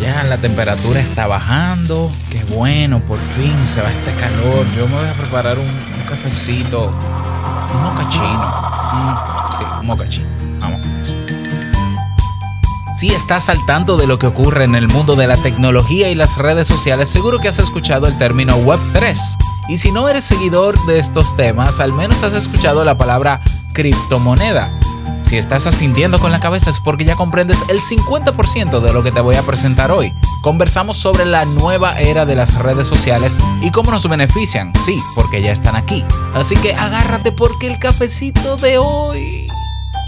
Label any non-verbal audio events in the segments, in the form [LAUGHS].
Ya la temperatura está bajando. Qué bueno, por fin se va este calor. Yo me voy a preparar un, cafecito, un mocachino. Mm, sí, un mocachino. Vamos con eso. Si estás saltando de lo que ocurre en el mundo de la tecnología y las redes sociales, seguro que has escuchado el término Web3. Y si no eres seguidor de estos temas, al menos has escuchado la palabra criptomoneda. Si estás asintiendo con la cabeza es porque ya comprendes el 50% de lo que te voy a presentar hoy. Conversamos sobre la nueva era de las redes sociales y cómo nos benefician. Sí, porque ya están aquí. Así que agárrate porque el cafecito de hoy...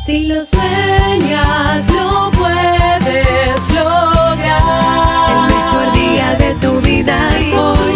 Si lo sueñas, lo puedes lograr. El mejor día de tu vida es hoy.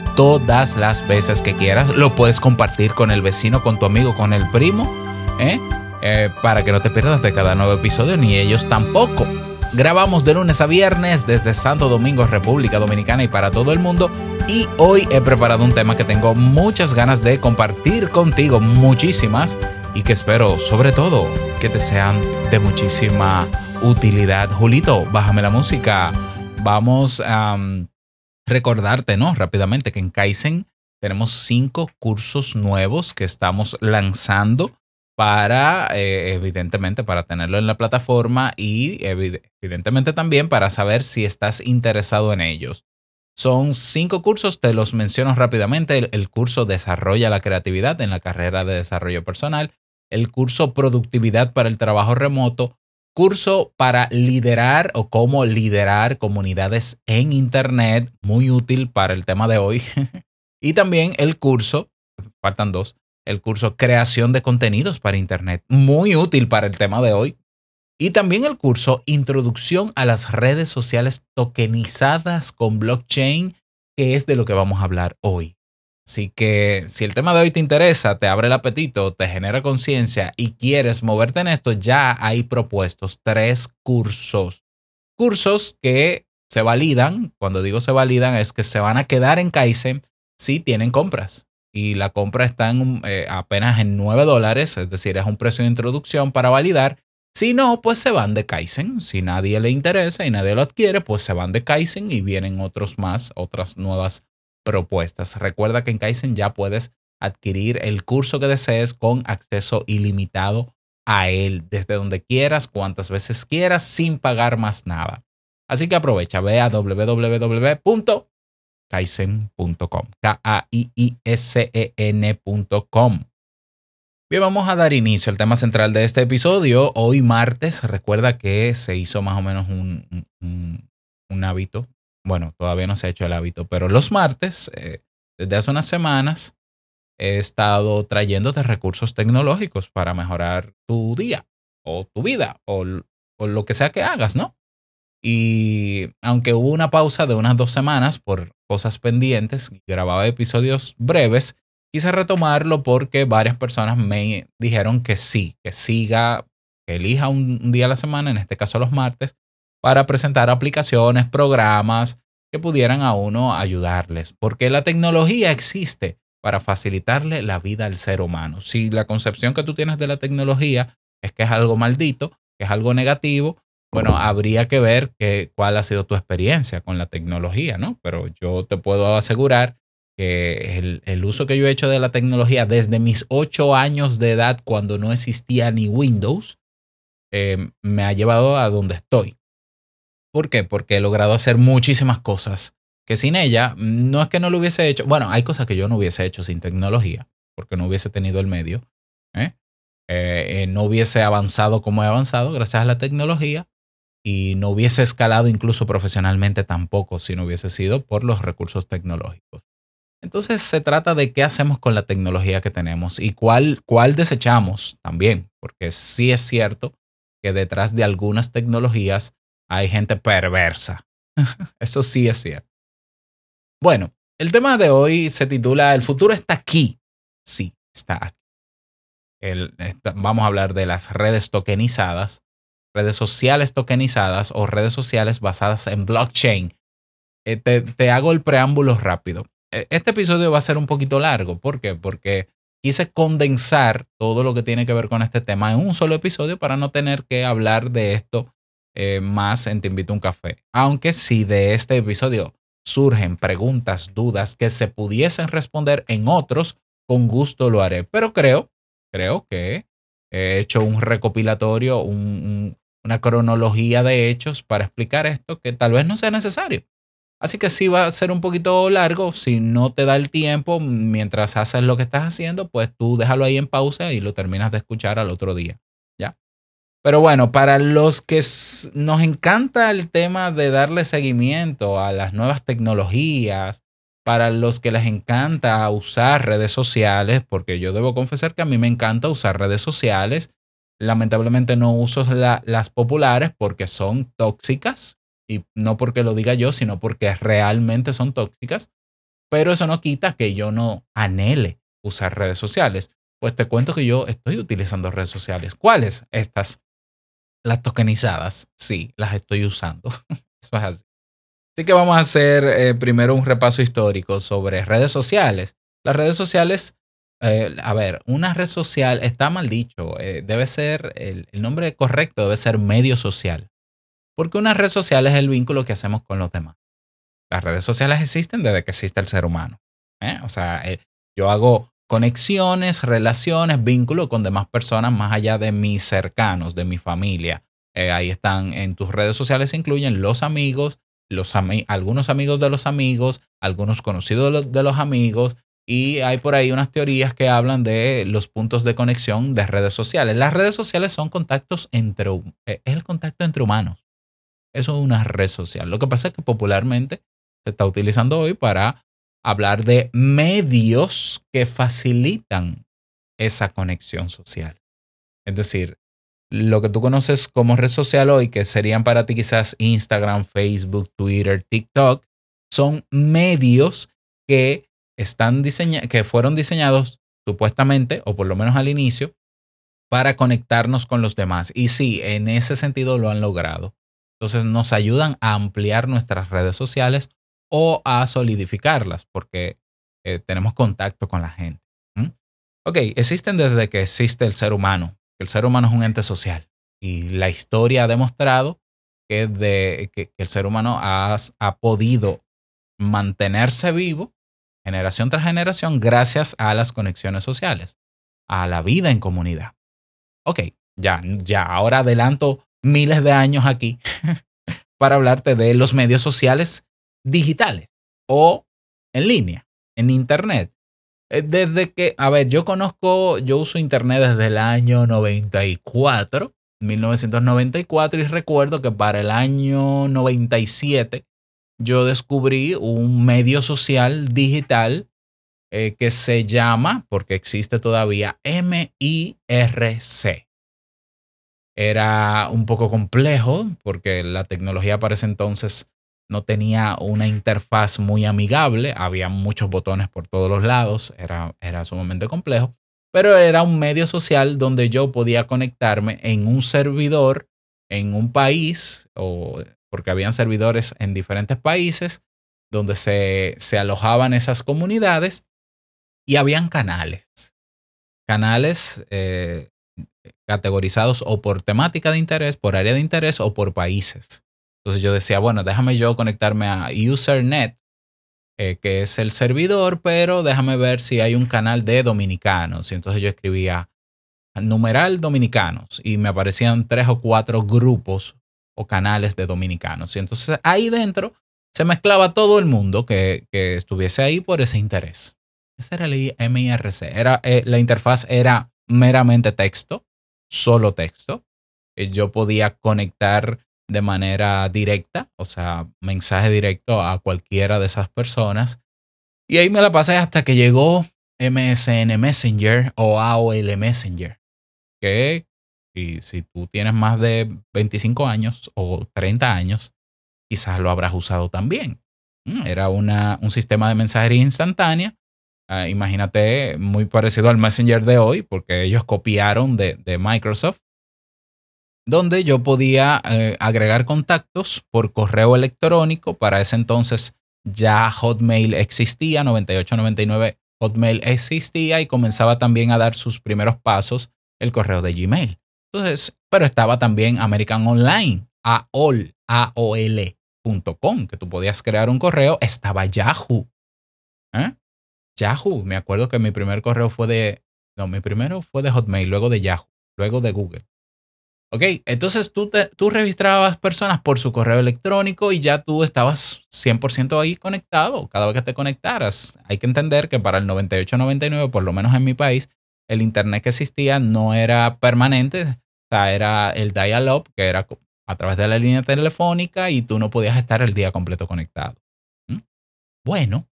todas las veces que quieras. Lo puedes compartir con el vecino, con tu amigo, con el primo, ¿eh? Eh, para que no te pierdas de cada nuevo episodio, ni ellos tampoco. Grabamos de lunes a viernes desde Santo Domingo, República Dominicana y para todo el mundo. Y hoy he preparado un tema que tengo muchas ganas de compartir contigo, muchísimas, y que espero sobre todo que te sean de muchísima utilidad. Julito, bájame la música. Vamos a recordarte, ¿no? Rápidamente que en Kaizen tenemos cinco cursos nuevos que estamos lanzando para, eh, evidentemente, para tenerlo en la plataforma y evidentemente también para saber si estás interesado en ellos. Son cinco cursos, te los menciono rápidamente. El, el, curso Desarrolla la Creatividad en la carrera de desarrollo personal, el curso Productividad para el Trabajo Remoto, curso para liderar o cómo liderar comunidades en Internet, muy útil para el tema de hoy. [LAUGHS] y también el curso, faltan dos, el curso Creación de contenidos para Internet, muy útil para el tema de hoy. Y también el curso Introducción a las redes sociales tokenizadas con blockchain, que es de lo que vamos a hablar hoy. Así que si el tema de hoy te interesa, te abre el apetito, te genera conciencia y quieres moverte en esto, ya hay propuestos tres cursos. Cursos que se validan, cuando digo se validan es que se van a quedar en Kaizen si tienen compras. Y la compra está en eh, apenas en 9 dólares, es decir, es un precio de introducción para validar. Si no, pues se van de Kaizen. Si nadie le interesa y nadie lo adquiere, pues se van de Kaizen y vienen otros más, otras nuevas propuestas. Recuerda que en Kaizen ya puedes adquirir el curso que desees con acceso ilimitado a él desde donde quieras, cuantas veces quieras, sin pagar más nada. Así que aprovecha, ve a www.kaizen.com, K-A-I-I-S-E-N.com. Bien, vamos a dar inicio al tema central de este episodio. Hoy martes, recuerda que se hizo más o menos un, un, un hábito bueno, todavía no se ha hecho el hábito, pero los martes, eh, desde hace unas semanas, he estado trayéndote recursos tecnológicos para mejorar tu día o tu vida o, o lo que sea que hagas, ¿no? Y aunque hubo una pausa de unas dos semanas por cosas pendientes, grababa episodios breves, quise retomarlo porque varias personas me dijeron que sí, que siga, que elija un día a la semana, en este caso los martes, para presentar aplicaciones, programas que pudieran a uno ayudarles, porque la tecnología existe. para facilitarle la vida al ser humano. Si la concepción que tú tienes de la tecnología es que es algo maldito, que es algo negativo, bueno, habría que ver que, cuál ha sido tu experiencia con la tecnología, ¿no? Pero yo te puedo asegurar que el, uso que yo he hecho de la tecnología desde mis ocho años de edad, cuando no existía ni Windows, eh, me ha llevado a donde estoy. ¿Por qué? Porque he logrado hacer muchísimas cosas que sin ella no es que no lo hubiese hecho. Bueno, hay cosas que yo no hubiese hecho sin tecnología, porque no hubiese tenido el medio. ¿eh? Eh, no hubiese avanzado como he avanzado gracias a la tecnología y no hubiese escalado incluso profesionalmente tampoco si no hubiese sido por los recursos tecnológicos. Entonces se trata de qué hacemos con la tecnología que tenemos y cuál, cuál desechamos también, porque sí es cierto que detrás de algunas tecnologías hay gente perversa. [LAUGHS] Eso sí es cierto. Bueno, el tema de hoy se titula El futuro está aquí. Sí, está aquí. vamos a hablar de las redes tokenizadas, redes sociales tokenizadas o redes sociales basadas en blockchain. Eh, te hago el preámbulo rápido. E, este episodio va a ser un poquito largo. ¿Por qué? Porque quise condensar todo lo que tiene que ver con este tema en un solo episodio para no tener que hablar de esto eh, más en Te invito a un café. Aunque si de este episodio surgen preguntas, dudas que se pudiesen responder en otros, con gusto lo haré. Pero creo, creo que he hecho un recopilatorio, una cronología de hechos para explicar esto que tal vez no sea necesario. Así que sí va a ser un poquito largo. Si no te da el tiempo mientras haces lo que estás haciendo, pues tú déjalo ahí en pausa y lo terminas de escuchar al otro día. Pero bueno, para los que nos encanta el tema de darle seguimiento a las nuevas tecnologías, para los que les encanta usar redes sociales, porque yo debo confesar que a mí me encanta usar redes sociales. Lamentablemente no uso las populares porque son tóxicas y no porque lo diga yo, sino porque realmente son tóxicas. Pero eso no quita que yo no anhele usar redes sociales. Pues te cuento que yo estoy utilizando redes sociales. ¿Cuáles? Estas. Las tokenizadas. Sí, las estoy usando. [LAUGHS] eso es así. Así que vamos a hacer eh, primero un repaso histórico sobre redes sociales. Las redes sociales, eh, a ver, una red social está mal dicho. Eh, debe ser, el nombre correcto debe ser medio social. Porque una red social es el vínculo que hacemos con los demás. Las redes sociales existen desde que existe el ser humano. O sea, yo hago conexiones, relaciones, vínculos con demás personas más allá de mis cercanos, de mi familia. Eh, ahí están en tus redes sociales, incluyen los amigos, algunos amigos de los amigos, algunos conocidos de los, de los amigos, y hay por ahí unas teorías que hablan de los puntos de conexión de redes sociales. Las redes sociales son contactos entre, es el contacto entre humanos. Eso es una red social. Lo que pasa es que popularmente se está utilizando hoy para hablar de medios que facilitan esa conexión social. Es decir, lo que tú conoces como red social hoy, que serían para ti quizás Instagram, Facebook, Twitter, TikTok, son medios que están que fueron diseñados supuestamente, o por lo menos al inicio, para conectarnos con los demás. Y sí, en ese sentido lo han logrado. Entonces nos ayudan a ampliar nuestras redes sociales o a solidificarlas porque eh, tenemos contacto con la gente. Ok, existen desde que existe el ser humano. El ser humano es un ente social y la historia ha demostrado que, de, que, el ser humano ha, ha podido mantenerse vivo generación tras generación gracias a las conexiones sociales, a la vida en comunidad. Ok, ya, ya, ahora adelanto miles de años aquí [LAUGHS] para hablarte de los medios sociales digitales o en línea, en Internet. Eh, desde que, a ver, yo conozco, yo uso Internet desde el año 94, 1994, y recuerdo que para el año 97 yo descubrí un medio social digital eh, que se llama, porque existe todavía, MIRC era un poco complejo porque la tecnología para ese entonces no tenía una interfaz muy amigable, había muchos botones por todos los lados, era, era sumamente complejo, pero era un medio social donde yo podía conectarme en un servidor en un país, o, porque habían servidores en diferentes países donde se, se alojaban esas comunidades Y habían canales. Canales eh, categorizados o por temática de interés, por área de interés o por países. Entonces yo decía, bueno, déjame yo conectarme a Usernet, eh, que es el servidor, pero déjame ver si hay un canal de dominicanos. Y entonces yo escribía numeral dominicanos y me aparecían tres o cuatro grupos o canales de dominicanos. Y entonces ahí dentro se mezclaba todo el mundo que, estuviese ahí por ese interés. Ese era el MIRC. Era, eh, la interfaz era meramente texto, solo texto. Eh, yo podía conectar de manera directa, o sea, mensaje directo a cualquiera de esas personas. Y ahí me la pasé hasta que llegó MSN Messenger o AOL Messenger, que si tú tienes más de 25 años o 30 años, quizás lo habrás usado también. Mm, era una, un sistema de mensajería instantánea. Ah, imagínate, muy parecido al Messenger de hoy, porque ellos copiaron de, de Microsoft donde yo podía eh, agregar contactos por correo electrónico. Para ese entonces ya Hotmail existía, 9899 Hotmail existía y comenzaba también a dar sus primeros pasos el correo de Gmail. Entonces, pero estaba también American Online, AOL, AOL.com, que tú podías crear un correo. Estaba Yahoo. ¿eh? Yahoo, me acuerdo que mi primer correo fue de, no, mi primero fue de Hotmail, luego de Yahoo, luego de Google. Ok, entonces tú, te, tú registrabas personas por su correo electrónico y ya tú estabas 100% ahí conectado cada vez que te conectaras. Hay que entender que para el 98-99, por lo menos en mi país, el Internet que existía no era permanente, o sea, era el dial-up, que era a través de la línea telefónica y tú no podías estar el día completo conectado. Bueno,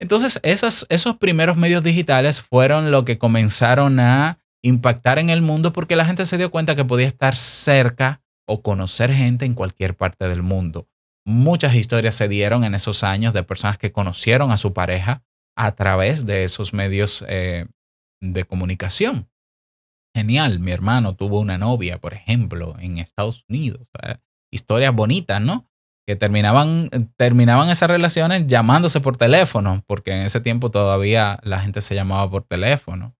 entonces esos, esos primeros medios digitales fueron lo que comenzaron a impactar en el mundo porque la gente se dio cuenta que podía estar cerca o conocer gente en cualquier parte del mundo. Muchas historias se dieron en esos años de personas que conocieron a su pareja a través de esos medios eh, de comunicación. Genial, mi hermano tuvo una novia, por ejemplo, en Estados Unidos. Historias bonitas, ¿no? Que terminaban, terminaban esas relaciones llamándose por teléfono, porque en ese tiempo todavía la gente se llamaba por teléfono.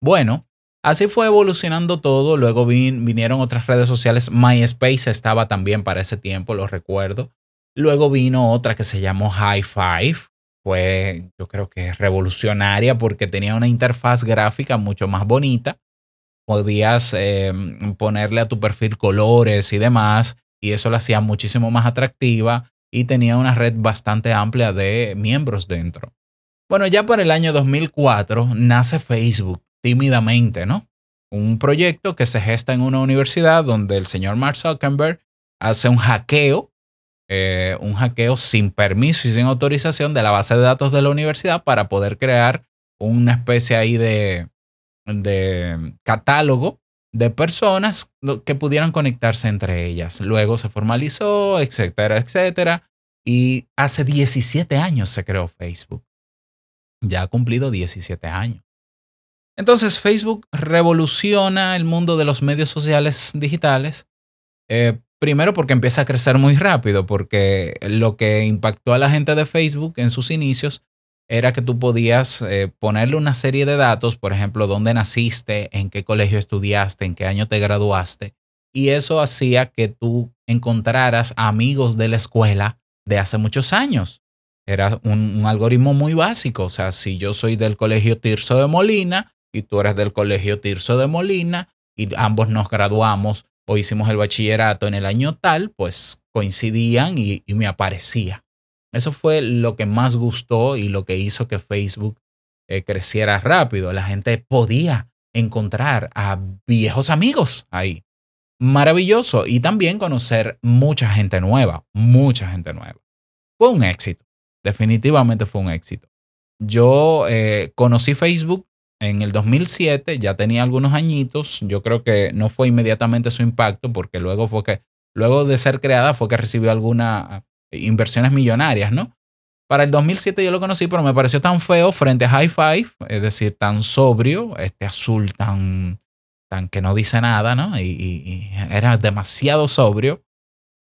Bueno, Así fue evolucionando todo. Luego vinieron otras redes sociales. MySpace estaba también para ese tiempo, lo recuerdo. Luego vino otra que se llamó High Five. Fue, yo creo que revolucionaria porque tenía una interfaz gráfica mucho más bonita. Podías em, ponerle a tu perfil colores y demás, y eso la hacía muchísimo más atractiva y tenía una red bastante amplia de miembros dentro. Bueno, ya por el año 2004 nace Facebook tímidamente, ¿no? Un proyecto que se gesta en una universidad donde el señor Mark Zuckerberg hace un hackeo, eh, un hackeo sin permiso y sin autorización de la base de datos de la universidad para poder crear una especie ahí de, de catálogo de personas que pudieran conectarse entre ellas. Luego se formalizó, etcétera, etcétera. Y hace 17 años se creó Facebook. Ya ha cumplido 17 años. Entonces Facebook revoluciona el mundo de los medios sociales digitales. Eh, primero porque empieza a crecer muy rápido, porque lo que impactó a la gente de Facebook en sus inicios era que tú podías eh, ponerle una serie de datos, por ejemplo, dónde naciste, en qué colegio estudiaste, en qué año te graduaste, y eso hacía que tú encontraras amigos de la escuela de hace muchos años. Era un, un algoritmo muy básico, o sea, si yo soy del colegio Tirso de Molina, y tú eres del Colegio Tirso de Molina y ambos nos graduamos o hicimos el bachillerato en el año tal, pues coincidían y, me aparecía. Eso fue lo que más gustó y lo que hizo que Facebook eh, creciera rápido. La gente podía encontrar a viejos amigos ahí. Maravilloso. Y también conocer mucha gente nueva, mucha gente nueva. Fue un éxito. Definitivamente fue un éxito. Yo eh, conocí Facebook en el 2007 ya tenía algunos añitos. Yo creo que no fue inmediatamente su impacto porque luego fue que, luego de ser creada fue que recibió algunas eh, inversiones millonarias, ¿no? Para el 2007 yo lo conocí, pero me pareció tan feo frente a High Five, es decir, tan sobrio, este azul tan, tan que no dice nada, ¿no? Y, era demasiado sobrio.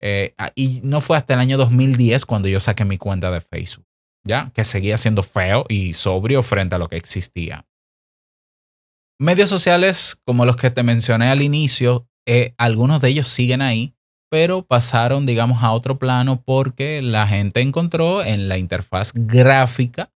Eh, y no fue hasta el año 2010 cuando yo saqué mi cuenta de Facebook. ya que seguía siendo feo y sobrio frente a lo que existía. Medios sociales como los que te mencioné al inicio, eh, algunos de ellos siguen ahí, pero pasaron, digamos, a otro plano porque la gente encontró en la interfaz gráfica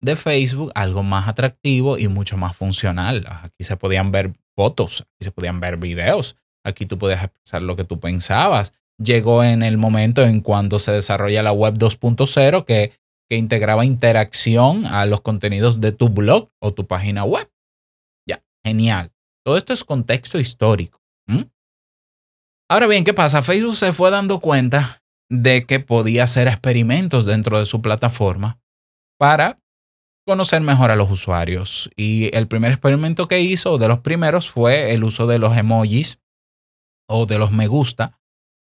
de Facebook algo más atractivo y mucho más funcional. Aquí se podían ver fotos, aquí se podían ver videos, aquí tú podías expresar lo que tú pensabas. Llegó en el momento en cuando se desarrolla la web 2.0 que, que integraba interacción a los contenidos de tu blog o tu página web. Genial. Todo esto es contexto histórico. Ahora bien, ¿qué pasa? Facebook se fue dando cuenta de que podía hacer experimentos dentro de su plataforma para conocer mejor a los usuarios. Y el primer experimento que hizo, de los primeros, fue el uso de los emojis o de los me gusta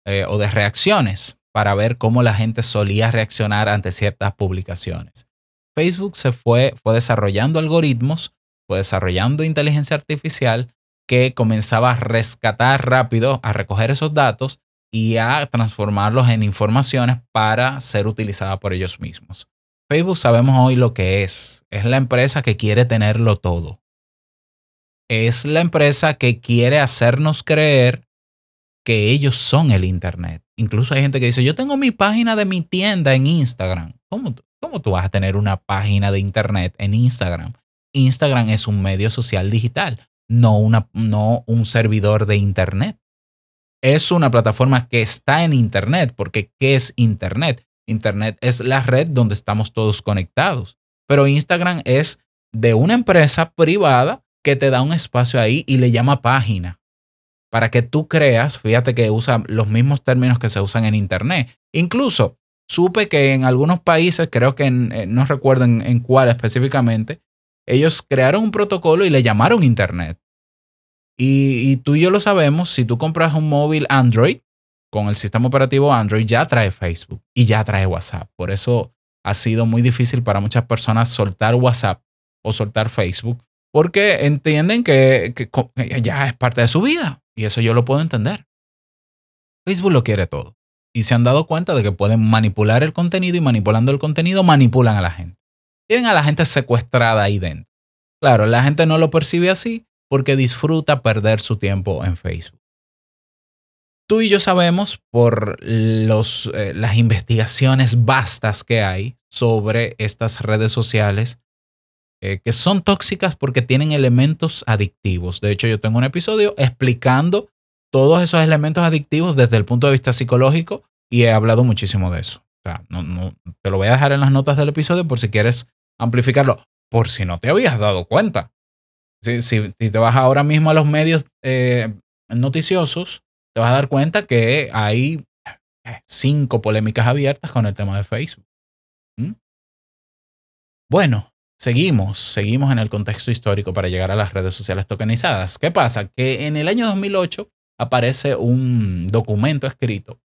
eh, o de reacciones para ver cómo la gente solía reaccionar ante ciertas publicaciones. Facebook se fue, fue desarrollando algoritmos, desarrollando inteligencia artificial que comenzaba a rescatar rápido, a recoger esos datos y a transformarlos en informaciones para ser utilizada por ellos mismos. Facebook sabemos hoy lo que es. Es la empresa que quiere tenerlo todo. Es la empresa que quiere hacernos creer que ellos son el Internet. Incluso hay gente que dice, yo tengo mi página de mi tienda en Instagram. ¿Cómo, cómo tú vas a tener una página de Internet en Instagram? Instagram es un medio social digital, no, una, no un servidor de Internet. Es una plataforma que está en Internet, porque ¿qué es Internet? Internet es la red donde estamos todos conectados. Pero Instagram es de una empresa privada que te da un espacio ahí y le llama página. Para que tú creas, fíjate que usa los mismos términos que se usan en Internet. Incluso supe que en algunos países, creo que eh, no recuerdo en, en cuál específicamente, ellos crearon un protocolo y le llamaron Internet. Y, tú y yo lo sabemos, si tú compras un móvil Android, con el sistema operativo Android ya trae Facebook y ya trae WhatsApp. Por eso ha sido muy difícil para muchas personas soltar WhatsApp o soltar Facebook porque entienden que, ya es parte de su vida y eso yo lo puedo entender. Facebook lo quiere todo y se han dado cuenta de que pueden manipular el contenido y manipulando el contenido manipulan a la gente. Tienen a la gente secuestrada ahí dentro. Claro, la gente no lo percibe así porque disfruta perder su tiempo en Facebook. Tú y yo sabemos por los, eh, las investigaciones vastas que hay sobre estas redes sociales eh, que son tóxicas porque tienen elementos adictivos. De hecho, yo tengo un episodio explicando todos esos elementos adictivos desde el punto de vista psicológico y he hablado muchísimo de eso. O sea, no, no, te lo voy a dejar en las notas del episodio por si quieres amplificarlo, por si no te habías dado cuenta. Si, si, te vas ahora mismo a los medios eh, noticiosos, te vas a dar cuenta que hay eh, cinco polémicas abiertas con el tema de Facebook. ¿Mm? Bueno, seguimos, seguimos en el contexto histórico para llegar a las redes sociales tokenizadas. ¿Qué pasa? Que en el año 2008 aparece un documento escrito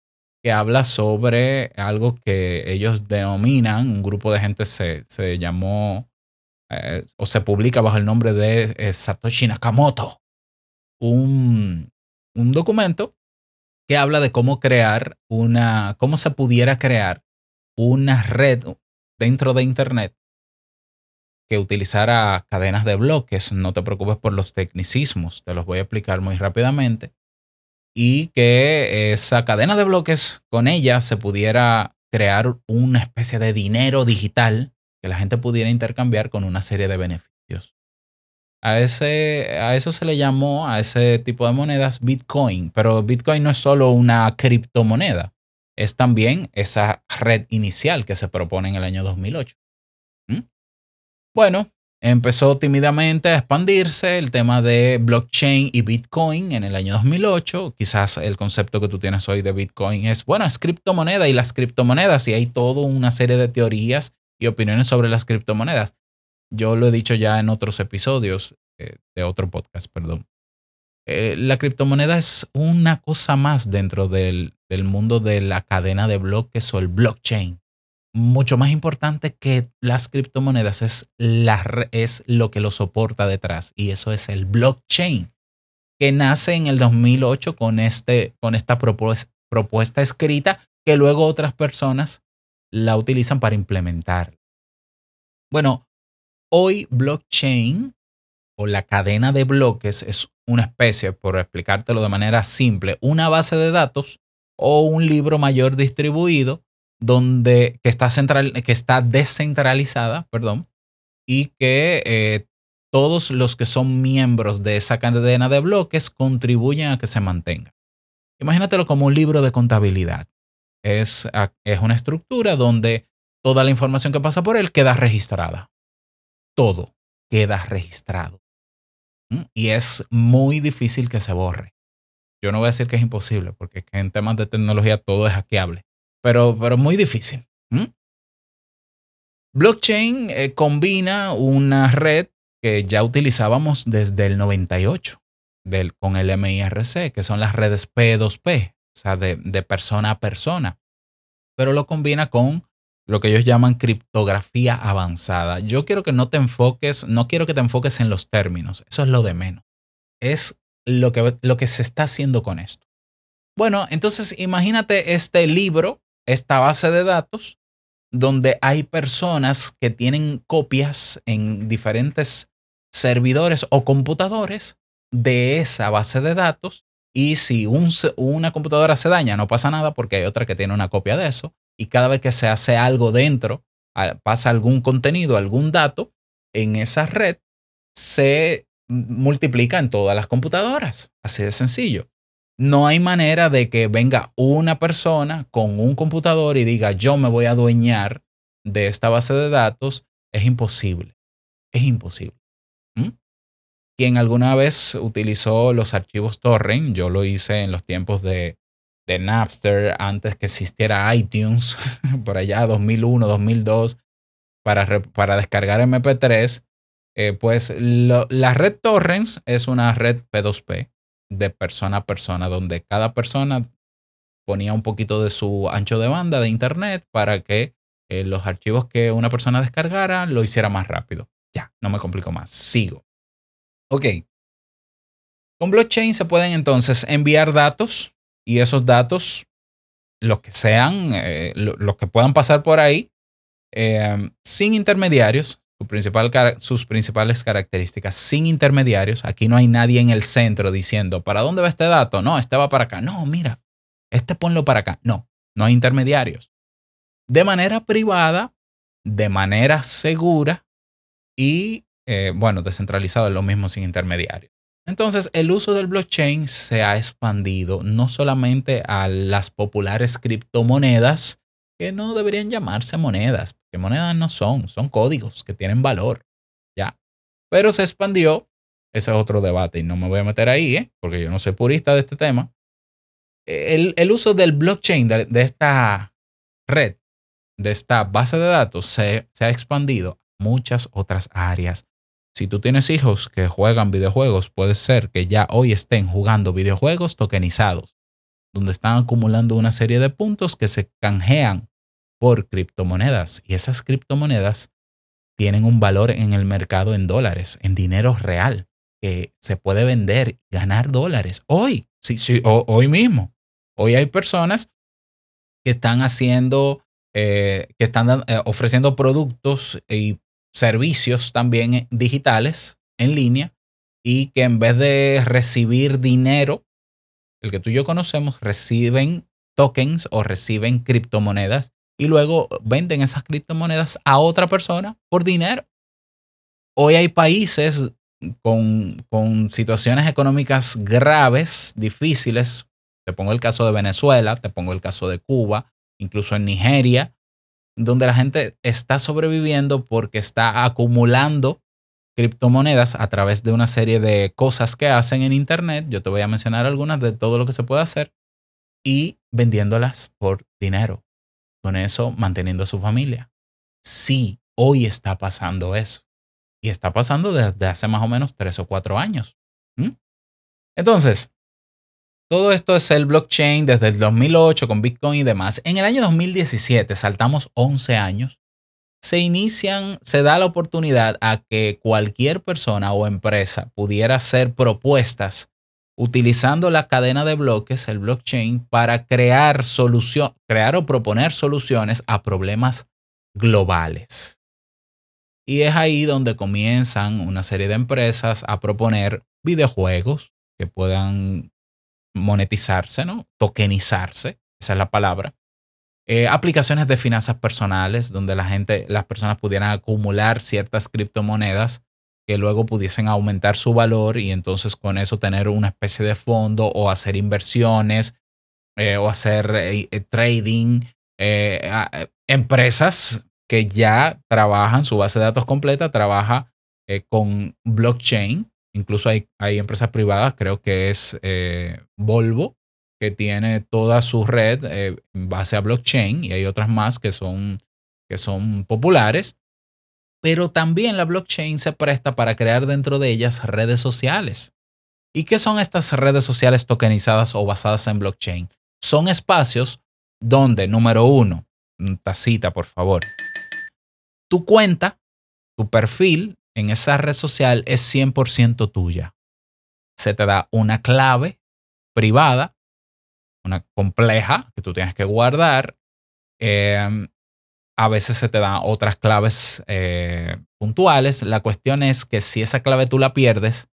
que habla sobre algo que ellos denominan, un grupo de gente se, se llamó eh, o se publica bajo el nombre de eh, Satoshi Nakamoto, un, un documento que habla de cómo crear una, cómo se pudiera crear una red dentro de Internet que utilizara cadenas de bloques. No te preocupes por los tecnicismos, te los voy a explicar muy rápidamente. Y que esa cadena de bloques, con ella se pudiera crear una especie de dinero digital que la gente pudiera intercambiar con una serie de beneficios. A, ese, a eso se le llamó, a ese tipo de monedas, Bitcoin. Pero Bitcoin no es solo una criptomoneda, es también esa red inicial que se propone en el año 2008. ¿Mm? Bueno, empezó tímidamente a expandirse el tema de blockchain y Bitcoin en el año 2008. Quizás el concepto que tú tienes hoy de Bitcoin es, bueno, es criptomoneda y las criptomonedas y hay toda una serie de teorías y opiniones sobre las criptomonedas. Yo lo he dicho ya en otros episodios eh, de otro podcast, perdón. Eh, la criptomoneda es una cosa más dentro del, del mundo de la cadena de bloques o el blockchain. Mucho más importante que las criptomonedas es, la, es lo que lo soporta detrás y eso es el blockchain, que nace en el 2008 con, este, con esta propuesta, propuesta escrita que luego otras personas la utilizan para implementar. Bueno, hoy blockchain o la cadena de bloques es una especie, por explicártelo de manera simple, una base de datos o un libro mayor distribuido donde, que, está central, que está descentralizada, perdón, y que eh, todos los que son miembros de esa cadena de bloques contribuyen a que se mantenga. Imagínatelo como un libro de contabilidad. Es, es una estructura donde toda la información que pasa por él queda registrada. Todo queda registrado. Y es muy difícil que se borre. Yo no voy a decir que es imposible, porque en temas de tecnología todo es hackeable, pero, pero muy difícil. Blockchain eh, combina una red que ya utilizábamos desde el 98 del, con el MIRC, que son las redes P2P, o sea, de, de persona a persona, pero lo combina con lo que ellos llaman criptografía avanzada. Yo quiero que no te enfoques, no quiero que te enfoques en los términos, eso es lo de menos. Es lo que, lo que se está haciendo con esto. Bueno, entonces imagínate este libro, esta base de datos, donde hay personas que tienen copias en diferentes servidores o computadores de esa base de datos. Y si una computadora se daña, no pasa nada porque hay otra que tiene una copia de eso y cada vez que se hace algo dentro, pasa algún contenido, algún dato en esa red, se multiplica en todas las computadoras. Así de sencillo. No hay manera de que venga una persona con un computador y diga yo me voy a adueñar de esta base de datos. Es imposible. Es imposible. ¿Mm? Quien alguna vez utilizó los archivos torrent, yo lo hice en los tiempos de de Napster antes que existiera iTunes, [LAUGHS] por allá 2001, 2002, para, para descargar MP3, eh, pues la red Torrents es una red P2P de persona a persona, donde cada persona ponía un poquito de su ancho de banda de Internet para que eh, los archivos que una persona descargara lo hiciera más rápido. Ya, no me complico más. Sigo. Ok. Con blockchain se pueden entonces enviar datos y esos datos, los que sean, eh, los que puedan pasar por ahí, eh, sin intermediarios, principal, sus principales características, sin intermediarios. Aquí no hay nadie en el centro diciendo, ¿para dónde va este dato? No, este va para acá. No, mira, este ponlo para acá. No, no hay intermediarios. De manera privada, de manera segura y, eh, bueno, descentralizado es lo mismo sin intermediarios. Entonces, el uso del blockchain se ha expandido no solamente a las populares criptomonedas, que no deberían llamarse monedas, monedas no son, son códigos que tienen valor, ¿ya? Pero se expandió, ese es otro debate y no me voy a meter ahí, ¿eh? porque yo no soy purista de este tema. El, uso del blockchain, de, esta red, de esta base de datos, se, se ha expandido a muchas otras áreas si tú tienes hijos que juegan videojuegos, puede ser que ya hoy estén jugando videojuegos tokenizados, donde están acumulando una serie de puntos que se canjean por criptomonedas. Y esas criptomonedas tienen un valor en el mercado en dólares, en dinero real, que se puede vender y ganar dólares. Hoy, sí, sí, hoy mismo. Hoy hay personas que están haciendo, eh, que están eh, ofreciendo productos y servicios también digitales en línea y que en vez de recibir dinero, el que tú y yo conocemos, reciben tokens o reciben criptomonedas y luego venden esas criptomonedas a otra persona por dinero. Hoy hay países con, con situaciones económicas graves, difíciles. Te pongo el caso de Venezuela, te pongo el caso de Cuba, incluso en Nigeria, donde la gente está sobreviviendo porque está acumulando criptomonedas a través de una serie de cosas que hacen en Internet. Yo te voy a mencionar algunas de todo lo que se puede hacer y vendiéndolas por dinero. Con eso manteniendo a su familia. Sí, hoy está pasando eso. Y está pasando desde hace más o menos tres o cuatro años. Entonces, todo esto es el blockchain desde el 2008 con Bitcoin y demás. En el año 2017, saltamos 11 años, se inician, se da la oportunidad a que cualquier persona o empresa pudiera hacer propuestas utilizando la cadena de bloques, el blockchain, para crear crear o proponer soluciones a problemas globales. Y es ahí donde comienzan una serie de empresas a proponer videojuegos que puedan monetizarse, ¿no? Tokenizarse, esa es la palabra. Eh, aplicaciones de finanzas personales donde la gente, las personas pudieran acumular ciertas criptomonedas que luego pudiesen aumentar su valor y entonces con eso tener una especie de fondo o hacer inversiones eh, o hacer eh, trading. empresas que ya trabajan, su base de datos completa trabaja con blockchain. Incluso hay, hay, empresas privadas, creo que es Volvo, que tiene toda su red en base a blockchain y hay otras más que son, que son populares pero también la blockchain se presta para crear dentro de ellas redes sociales. ¿Y qué son estas redes sociales tokenizadas o basadas en blockchain? Son espacios donde, número uno, tacita por favor, tu cuenta, tu perfil en esa red social es 100% tuya. Se te da una clave privada, una compleja que tú tienes que guardar. Eh, a veces se te dan otras claves eh, puntuales. La cuestión es que si esa clave tú la pierdes,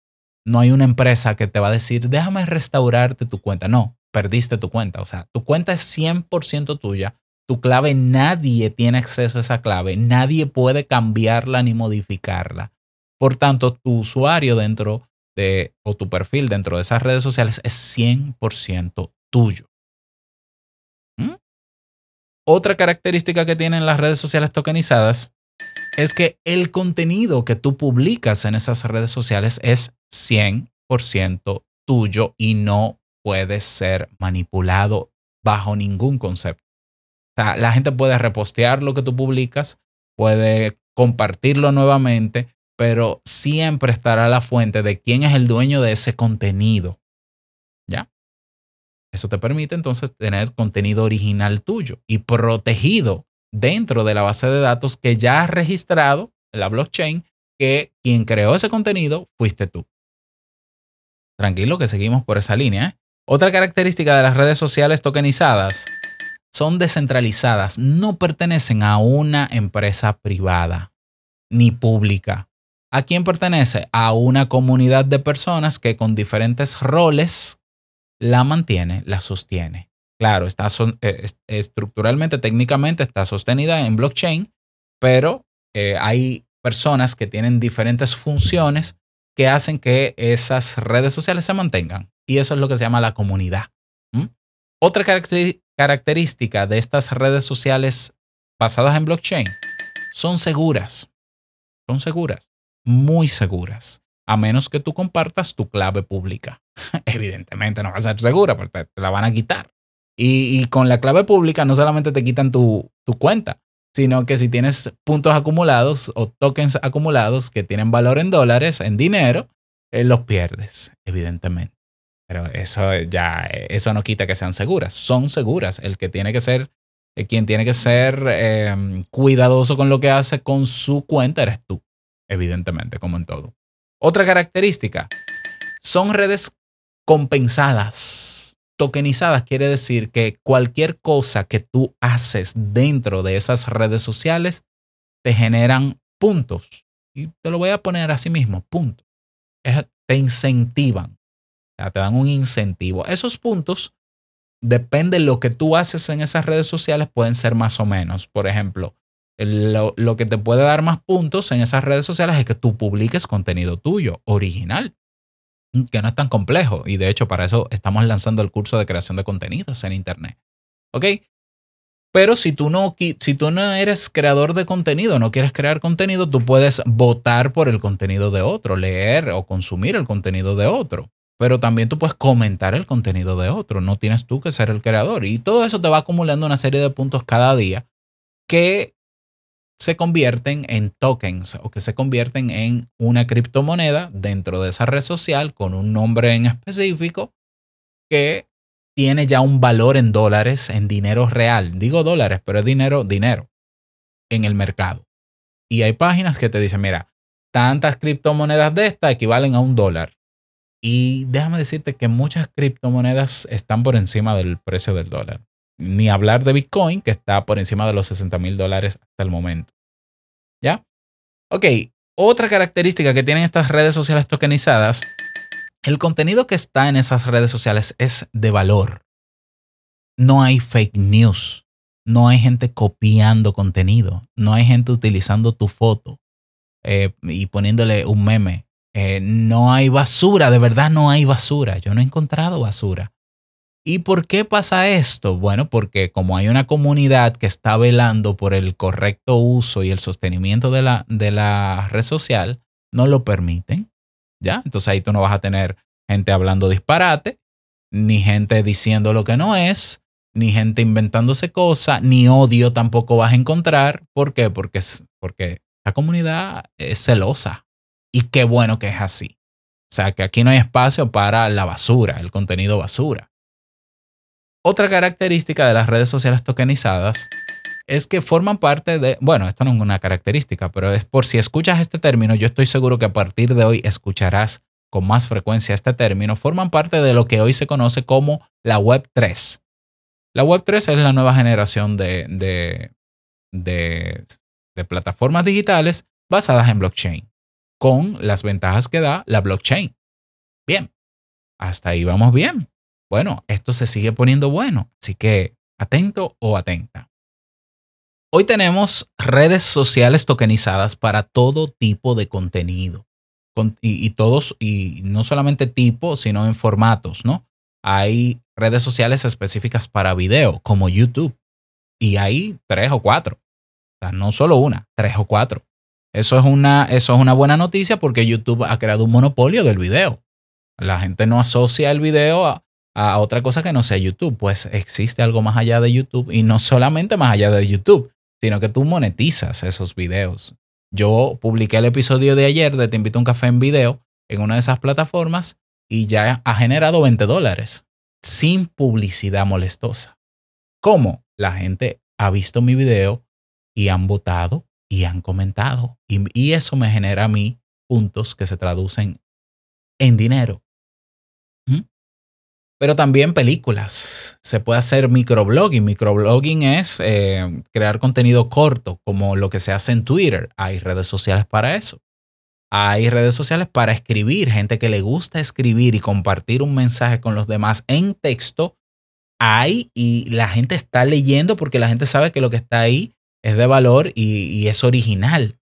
no hay una empresa que te va a decir, déjame restaurarte tu cuenta. No, perdiste tu cuenta. O sea, tu cuenta es 100% tuya. Tu clave, nadie tiene acceso a esa clave. Nadie puede cambiarla ni modificarla. Por tanto, tu usuario dentro de, o tu perfil dentro de esas redes sociales es 100% tuyo. Otra característica que tienen las redes sociales tokenizadas es que el contenido que tú publicas en esas redes sociales es 100% tuyo y no puede ser manipulado bajo ningún concepto. O sea, la gente puede repostear lo que tú publicas, puede compartirlo nuevamente, pero siempre estará la fuente de quién es el dueño de ese contenido. Eso te permite entonces tener contenido original tuyo y protegido dentro de la base de datos que ya has registrado en la blockchain que quien creó ese contenido fuiste tú. Tranquilo que seguimos por esa línea. ¿eh? Otra característica de las redes sociales tokenizadas son descentralizadas, no pertenecen a una empresa privada ni pública. ¿A quién pertenece? A una comunidad de personas que con diferentes roles la mantiene, la sostiene. Claro, está eh, estructuralmente, técnicamente está sostenida en blockchain, pero eh, hay personas que tienen diferentes funciones que hacen que esas redes sociales se mantengan. Y eso es lo que se llama la comunidad. Otra característica de estas redes sociales basadas en blockchain son seguras. Son seguras, muy seguras a menos que tú compartas tu clave pública. [LAUGHS] Evidentemente no va a ser segura porque te la van a quitar. Y, con la clave pública no solamente te quitan tu, cuenta, sino que si tienes puntos acumulados o tokens acumulados que tienen valor en dólares, en dinero, eh, los pierdes, evidentemente. Pero eso ya, eso no quita que sean seguras. Son seguras. El que tiene que ser, eh, quien tiene que ser em, cuidadoso con lo que hace con su cuenta eres tú, evidentemente, como en todo. Otra característica, son redes compensadas. Tokenizadas quiere decir que cualquier cosa que tú haces dentro de esas redes sociales te generan puntos. Y te lo voy a poner así mismo, puntos. te incentivan. O sea, te dan un incentivo. Esos puntos, depende de lo que tú haces en esas redes sociales, pueden ser más o menos. Por ejemplo, lo, que te puede dar más puntos en esas redes sociales es que tú publiques contenido tuyo, original, que no es tan complejo. Y de hecho, para eso estamos lanzando el curso de creación de contenidos en Internet. ¿Ok? Pero si tú, no, si tú no eres creador de contenido, no quieres crear contenido, tú puedes votar por el contenido de otro, leer o consumir el contenido de otro. Pero también tú puedes comentar el contenido de otro. No tienes tú que ser el creador. Y todo eso te va acumulando una serie de puntos cada día que se convierten en tokens o que se convierten en una criptomoneda dentro de esa red social con un nombre en específico que tiene ya un valor en dólares, en dinero real. Digo dólares, pero es dinero, dinero en el mercado. Y hay páginas que te dicen, mira, tantas criptomonedas de esta equivalen a un dólar. Y déjame decirte que muchas criptomonedas están por encima del precio del dólar. Ni hablar de Bitcoin, que está por encima de los 60 mil dólares hasta el momento. ¿Ya? Ok, otra característica que tienen estas redes sociales tokenizadas, el contenido que está en esas redes sociales es de valor. No hay fake news, no hay gente copiando contenido, no hay gente utilizando tu foto eh, y poniéndole un meme. Eh, no hay basura, de verdad no hay basura. Yo no he encontrado basura. ¿Y por qué pasa esto? Bueno, porque como hay una comunidad que está velando por el correcto uso y el sostenimiento de la, de la red social, no lo permiten. ¿Ya? Entonces ahí tú no vas a tener gente hablando disparate, ni gente diciendo lo que no es, ni gente inventándose cosas, ni odio tampoco vas a encontrar. ¿Por qué? Porque, porque la comunidad es celosa. Y qué bueno que es así. O sea, que aquí no hay espacio para la basura, el contenido basura. Otra característica de las redes sociales tokenizadas es que forman parte de, bueno, esto no es una característica, pero es por si escuchas este término, yo estoy seguro que a partir de hoy escucharás con más frecuencia este término, forman parte de lo que hoy se conoce como la Web 3. La Web 3 es la nueva generación de, de, de, de plataformas digitales basadas en blockchain, con las ventajas que da la blockchain. Bien, hasta ahí vamos bien bueno, esto se sigue poniendo bueno. Así que atento o atenta. Hoy tenemos redes sociales tokenizadas para todo tipo de contenido. Y, todos, y no solamente tipo, sino en formatos, ¿no? Hay redes sociales específicas para video, como YouTube. Y hay tres o cuatro. O sea, no solo una, tres o cuatro. Eso es una, eso es una buena noticia porque YouTube ha creado un monopolio del video. La gente no asocia el video a, a otra cosa que no sea YouTube. Pues existe algo más allá de YouTube y no solamente más allá de YouTube, sino que tú monetizas esos videos. Yo publiqué el episodio de ayer de Te invito a un café en video en una de esas plataformas y ya ha generado 20 dólares sin publicidad molestosa. ¿Cómo? La gente ha visto mi video y han votado y han comentado. Y, y eso me genera a mí puntos que se traducen en dinero pero también películas. Se puede hacer microblogging. Microblogging es eh, crear contenido corto, como lo que se hace en Twitter. Hay redes sociales para eso. Hay redes sociales para escribir, gente que le gusta escribir y compartir un mensaje con los demás en texto. Hay y la gente está leyendo porque la gente sabe que lo que está ahí es de valor y, y es original.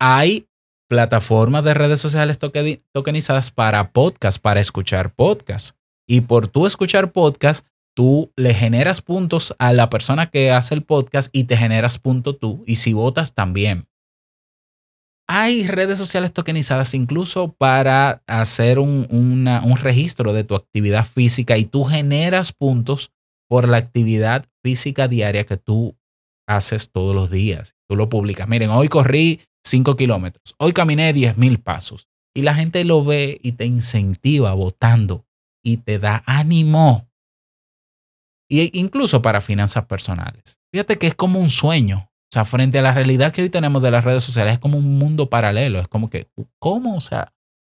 Hay plataformas de redes sociales tokenizadas para podcast, para escuchar podcast. Y por tú escuchar podcast, tú le generas puntos a la persona que hace el podcast y te generas punto tú. Y si votas, también. Hay redes sociales tokenizadas incluso para hacer un, un registro de tu actividad física y tú generas puntos por la actividad física diaria que tú haces todos los días. Tú lo publicas. Miren, hoy corrí 5 kilómetros, hoy caminé 10 mil pasos. Y la gente lo ve y te incentiva votando y te da ánimo. Y incluso para finanzas personales. Fíjate que es como un sueño. O sea, frente a la realidad que hoy tenemos de las redes sociales, es como un mundo paralelo. Es como que, ¿cómo? O sea,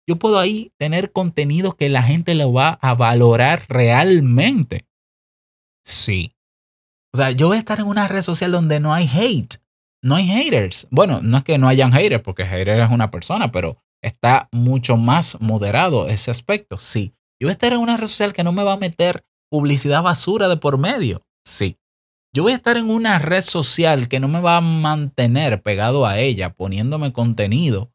yo puedo ahí tener contenido que la gente lo va a valorar realmente. Sí. O sea, yo voy a estar en una red social donde no hay hate. No hay haters. Bueno, no es que no hayan haters, porque hater es una persona, pero está mucho más moderado ese aspecto. Sí. Yo voy a estar en una red social que no me va a meter publicidad basura de por medio. Sí. Yo voy a estar en una red social que no me va a mantener pegado a ella, poniéndome contenido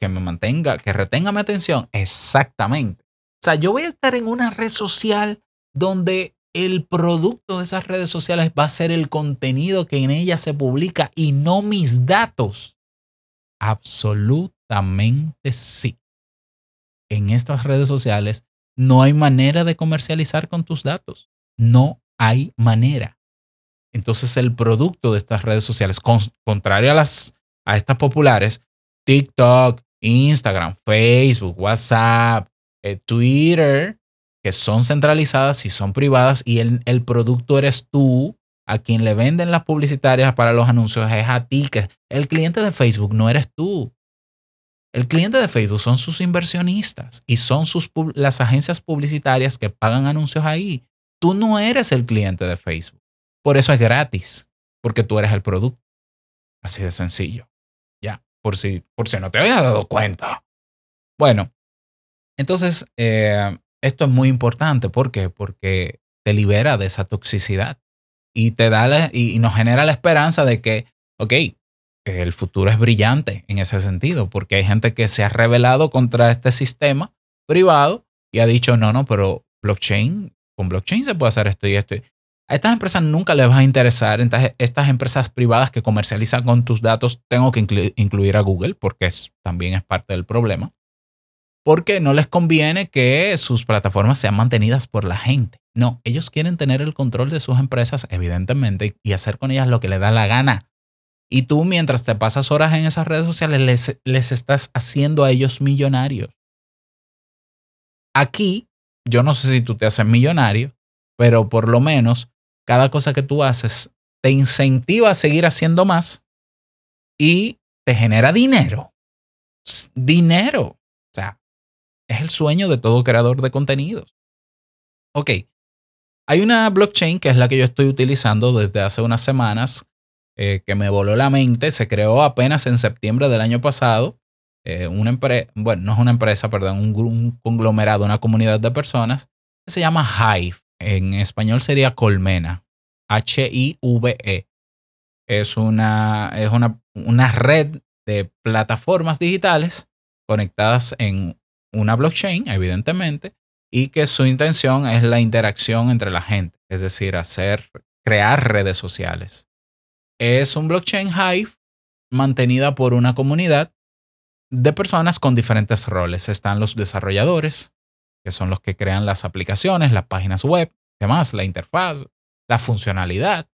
que me mantenga, que retenga mi atención. Exactamente. O sea, yo voy a estar en una red social donde el producto de esas redes sociales va a ser el contenido que en ella se publica y no mis datos. Absolutamente sí. En estas redes sociales no hay manera de comercializar con tus datos. No hay manera. Entonces el producto de estas redes sociales, contrario a, las, a estas populares, TikTok, Instagram, Facebook, WhatsApp, eh, Twitter, que son centralizadas y son privadas y el, el producto eres tú, a quien le venden las publicitarias para los anuncios es a ti, que el cliente de Facebook no eres tú. El cliente de Facebook son sus inversionistas y son sus, las agencias publicitarias que pagan anuncios ahí. Tú no eres el cliente de Facebook. Por eso es gratis, porque tú eres el producto. Así de sencillo. Ya. por si, por si no te habías dado cuenta. Bueno, entonces, eh, esto es muy importante. ¿Por qué? Porque te libera de esa toxicidad y te da y nos genera la esperanza de que, ok, el futuro es brillante en ese sentido, porque hay gente que se ha rebelado contra este sistema privado y ha dicho, no, no, pero blockchain, con blockchain se puede hacer esto y esto. A estas empresas nunca les va a interesar, entonces estas empresas privadas que comercializan con tus datos, tengo que incluir a Google porque también es parte del problema porque no les conviene que sus plataformas sean mantenidas por la gente. No, ellos quieren tener el control de sus empresas, evidentemente, y hacer con ellas lo que les da la gana. Y tú, mientras te pasas horas en esas redes sociales, les, les estás haciendo a ellos millonarios. Aquí, yo no sé si tú te haces millonario, pero por lo menos cada cosa que tú haces te incentiva a seguir haciendo más y te genera dinero. Dinero. O sea, es el sueño de todo creador de contenidos. Ok, hay una blockchain que es la que yo estoy utilizando desde hace unas semanas, eh, que me voló la mente. Se creó apenas en septiembre del año pasado. Eh, una empresa, bueno, no es una empresa, perdón, un, conglomerado, una comunidad de personas que se llama Hive. En español sería Colmena. H-I-V-E. Es una, es una, una red de plataformas digitales conectadas en una blockchain, evidentemente, y que su intención es la interacción entre la gente, es decir, hacer, crear redes sociales. Es un blockchain Hive mantenida por una comunidad de personas con diferentes roles. Están los desarrolladores, que son los que crean las aplicaciones, las páginas web, demás, la interfaz, la funcionalidad.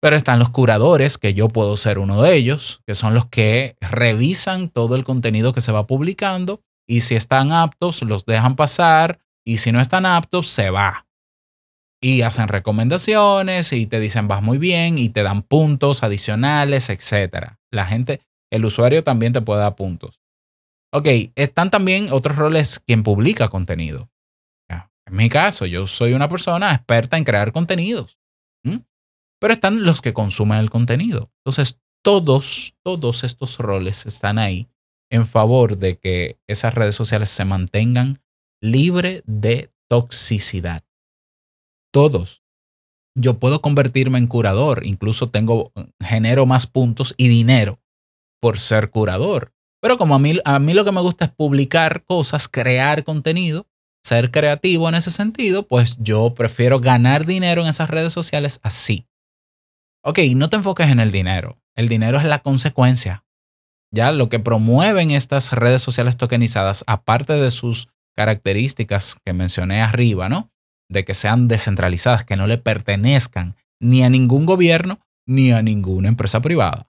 Pero están los curadores, que yo puedo ser uno de ellos, que son los que revisan todo el contenido que se va publicando y si están aptos, los dejan pasar y si no están aptos, se va. Y hacen recomendaciones y te dicen vas muy bien y te dan puntos adicionales, etc. La gente, el usuario también te puede dar puntos. Ok, están también otros roles quien publica contenido. En mi caso, yo soy una persona experta en crear contenidos. Pero están los que consumen el contenido. Entonces, todos, todos estos roles están ahí en favor de que esas redes sociales se mantengan libres de toxicidad. Todos. Yo puedo convertirme en curador, incluso tengo, genero más puntos y dinero por ser curador. Pero como a mí, a mí lo que me gusta es publicar cosas, crear contenido, ser creativo en ese sentido, pues yo prefiero ganar dinero en esas redes sociales así. Ok, no te enfoques en el dinero. El dinero es la consecuencia. Ya lo que promueven estas redes sociales tokenizadas, aparte de sus características que mencioné arriba, ¿no? De que sean descentralizadas, que no le pertenezcan ni a ningún gobierno ni a ninguna empresa privada.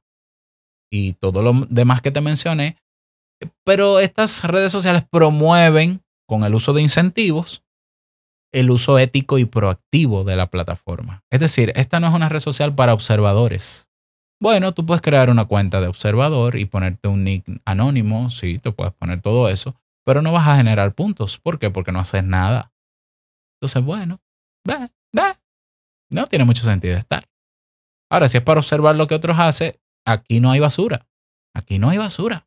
Y todo lo demás que te mencioné. Pero estas redes sociales promueven, con el uso de incentivos, el uso ético y proactivo de la plataforma. Es decir, esta no es una red social para observadores. Bueno, tú puedes crear una cuenta de observador y ponerte un nick anónimo, sí, tú puedes poner todo eso, pero no vas a generar puntos. ¿Por qué? Porque no haces nada. Entonces, bueno, ve, ve. No tiene mucho sentido estar. Ahora, si es para observar lo que otros hacen, aquí no hay basura. Aquí no hay basura.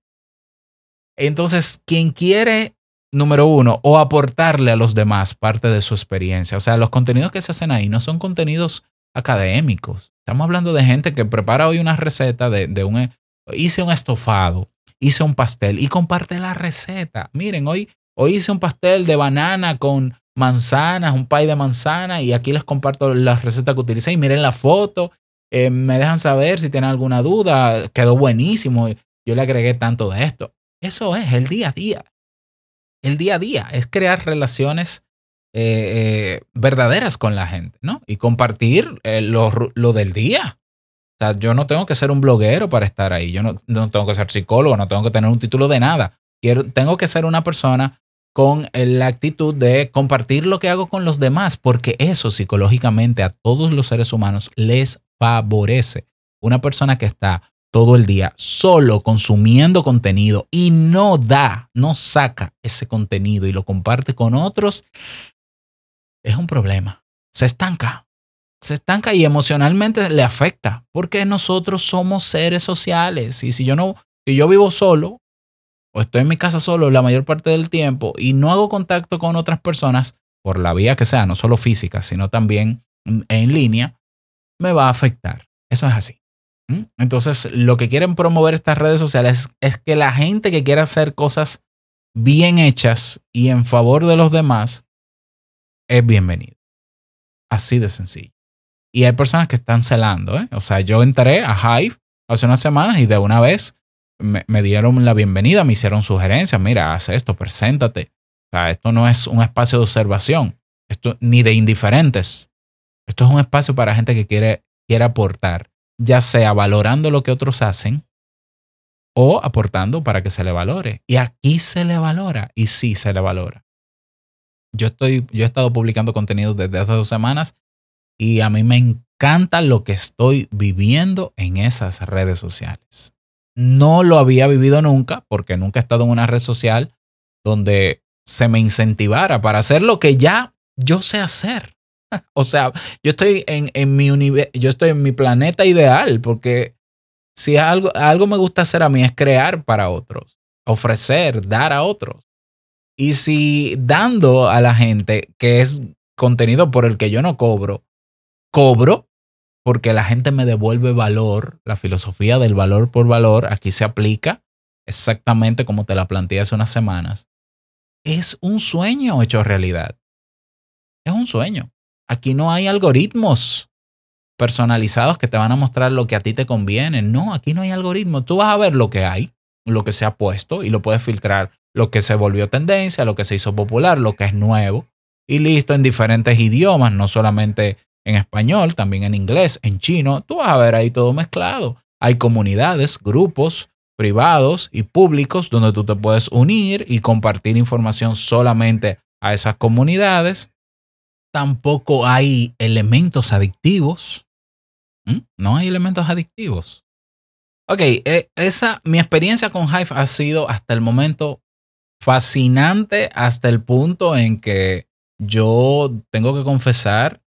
Entonces, quien quiere, número uno, o aportarle a los demás parte de su experiencia. O sea, los contenidos que se hacen ahí no son contenidos académicos. Estamos hablando de gente que prepara hoy una receta de, un... Hice un estofado, hice un pastel y comparte la receta. Miren, hoy, hoy hice un pastel de banana con manzanas, un pay de manzana y aquí les comparto la receta que utilicé y miren la foto. Eh, me dejan saber si tienen alguna duda. Quedó buenísimo. Yo le agregué tanto de esto. Eso es el día a día. El día a día es crear relaciones eh, eh, verdaderas con la gente, ¿no? Y compartir eh, lo, del día. O sea, yo no tengo que ser un bloguero para estar ahí. Yo no, tengo que ser psicólogo, no tengo que tener un título de nada. Quiero, tengo que ser una persona con la actitud de compartir lo que hago con los demás, porque eso psicológicamente a todos los seres humanos les favorece. Una persona que está todo el día solo consumiendo contenido y no da, no saca ese contenido y lo comparte con otros, es un problema. Se estanca. Se estanca y emocionalmente le afecta porque nosotros somos seres sociales y si yo no Si yo vivo solo estoy en mi casa solo la mayor parte del tiempo y no hago contacto con otras personas por la vía que sea, no solo física, sino también en línea, me va a afectar. Eso es así. Entonces, lo que quieren promover estas redes sociales es que la gente que quiera hacer cosas bien hechas y en favor de los demás es bienvenido. Así de sencillo. Y hay personas que están celando. ¿eh? O sea, yo entré a Hive hace unas semanas y de una vez me, dieron la bienvenida, me hicieron sugerencias. Mira, haz esto, preséntate. O sea, esto no es un espacio de observación, esto ni de indiferentes. Esto es un espacio para gente que quiere, quiere aportar ya sea valorando lo que otros hacen o aportando para que se le valore. Y aquí se le valora y sí se le valora. Yo, estoy, yo he estado publicando contenido desde hace dos semanas y a mí me encanta lo que estoy viviendo en esas redes sociales. No lo había vivido nunca porque nunca he estado en una red social donde se me incentivara para hacer lo que ya yo sé hacer. [LAUGHS] o sea, yo estoy en, mi yo estoy en mi planeta ideal, porque si algo, algo me gusta hacer a mí es crear para otros, ofrecer, dar a otros. Y si dando a la gente, que es contenido por el que yo no cobro, cobro porque la gente me devuelve valor, la filosofía del valor por valor aquí se aplica exactamente como te la planteé hace unas semanas. Es un sueño hecho realidad. Es un sueño. Aquí no hay algoritmos personalizados que te van a mostrar lo que a ti te conviene. No, aquí no hay algoritmos. Tú vas a ver lo que hay, lo que se ha puesto y lo puedes filtrar, lo que se volvió tendencia, lo que se hizo popular, lo que es nuevo y listo en diferentes idiomas, no solamente en español, también en inglés, en chino. Tú vas a ver ahí todo mezclado. Hay comunidades, grupos privados y públicos donde tú te puedes unir y compartir información solamente a esas comunidades tampoco hay elementos adictivos. ¿Mm? No hay elementos adictivos. Ok, eh, esa, mi experiencia con Hive ha sido hasta el momento fascinante hasta el punto en que yo tengo que confesar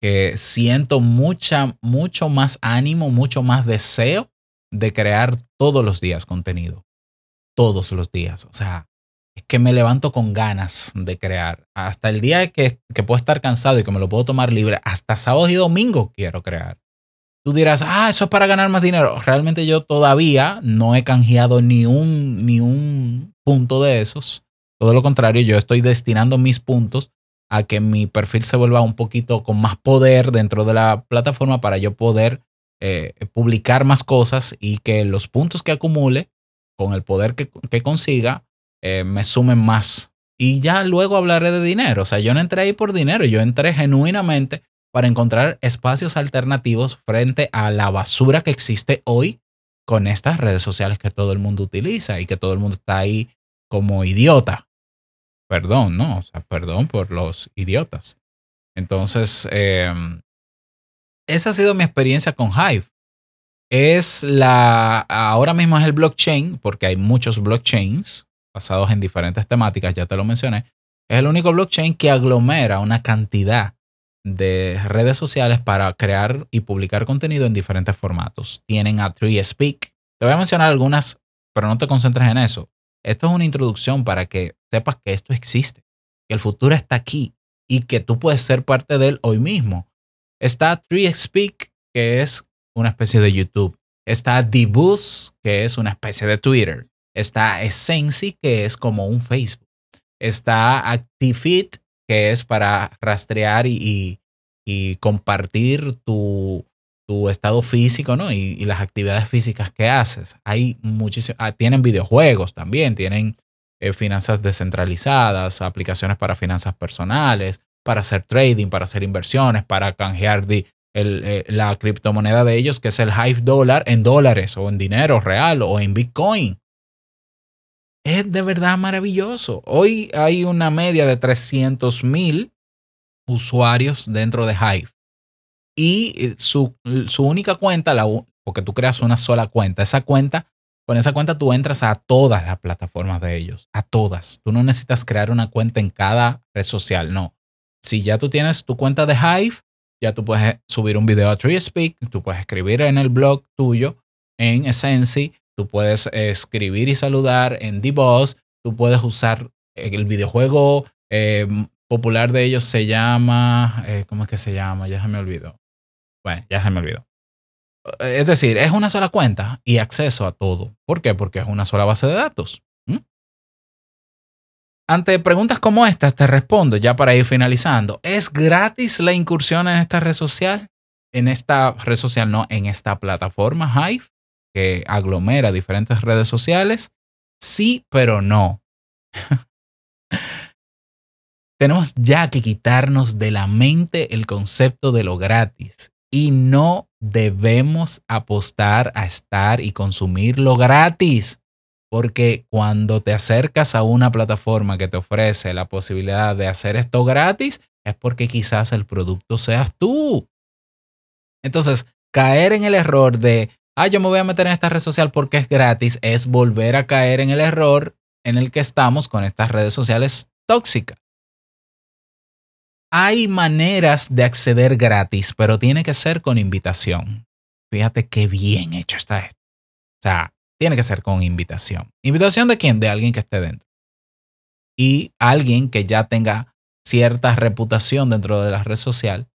que siento mucha, mucho más ánimo, mucho más deseo de crear todos los días contenido. Todos los días. O sea, es que me levanto con ganas de crear. Hasta el día que, que puedo estar cansado y que me lo puedo tomar libre, hasta sábado y domingo quiero crear. Tú dirás, ah, eso es para ganar más dinero. Realmente yo todavía no he canjeado ni un, ni un punto de esos. Todo lo contrario, yo estoy destinando mis puntos a que mi perfil se vuelva un poquito con más poder dentro de la plataforma para yo poder eh, publicar más cosas y que los puntos que acumule con el poder que, que consiga eh, me sumen más. Y ya luego hablaré de dinero. O sea, yo no entré ahí por dinero, yo entré genuinamente para encontrar espacios alternativos frente a la basura que existe hoy con estas redes sociales que todo el mundo utiliza y que todo el mundo está ahí como idiota. Perdón, ¿no? O sea, perdón por los idiotas. Entonces, em, esa ha sido mi experiencia con Hive. Es la, ahora mismo es el blockchain, porque hay muchos blockchains, basados en diferentes temáticas, ya te lo mencioné, es el único blockchain que aglomera una cantidad de redes sociales para crear y publicar contenido en diferentes formatos. Tienen a Speak. Te voy a mencionar algunas, pero no te concentres en eso. Esto es una introducción para que sepas que esto existe, que el futuro está aquí y que tú puedes ser parte de él hoy mismo. Está Speak, que es una especie de YouTube. Está Dbus, que es una especie de Twitter. Está Essensi, que es como un Facebook. Está ActiveFit, que es para rastrear y, compartir tu, estado físico, ¿no? Y, las actividades físicas que haces. Hay muchísimos, ah, tienen videojuegos también, tienen eh, finanzas descentralizadas, aplicaciones para finanzas personales, para hacer trading, para hacer inversiones, para canjear eh, la criptomoneda de ellos, que es el Hive Dollar, en dólares o en dinero real o en Bitcoin es de verdad maravilloso. Hoy hay una media de 300 mil usuarios dentro de Hive. Y eh, su, única cuenta, la, porque tú creas una sola cuenta, esa cuenta, con esa cuenta tú entras a todas las plataformas de ellos, a todas. Tú no necesitas crear una cuenta en cada red social, no. Si ya tú tienes tu cuenta de Hive, ya tú puedes subir un video a TreeSpeak, tú puedes escribir en el blog tuyo, en Essency, tú puedes escribir y saludar en D-Boss, tú puedes usar el videojuego eh, popular de ellos se llama, eh, ¿cómo es que se llama? Ya se me olvidó. Bueno, ya se me olvidó. Es decir, es una sola cuenta y acceso a todo. ¿Por qué? Porque es una sola base de datos. Ante preguntas como estas, te respondo ya para ir finalizando. ¿Es gratis la incursión en esta red social? En esta red social, no, en esta plataforma Hive, que aglomera diferentes redes sociales. Sí, pero no. [LAUGHS] Tenemos ya que quitarnos de la mente el concepto de lo gratis y no debemos apostar a estar y consumir lo gratis. Porque cuando te acercas a una plataforma que te ofrece la posibilidad de hacer esto gratis, es porque quizás el producto seas tú. Entonces, caer en el error de, ah, yo me voy a meter en esta red social porque es gratis, es volver a caer en el error en el que estamos con estas redes sociales tóxicas. Hay maneras de acceder gratis, pero tiene que ser con invitación. Fíjate qué bien hecho está esto. O sea, tiene que ser con invitación. ¿Invitación de quién? De alguien que esté dentro. Y alguien que ya tenga cierta reputación dentro de la red social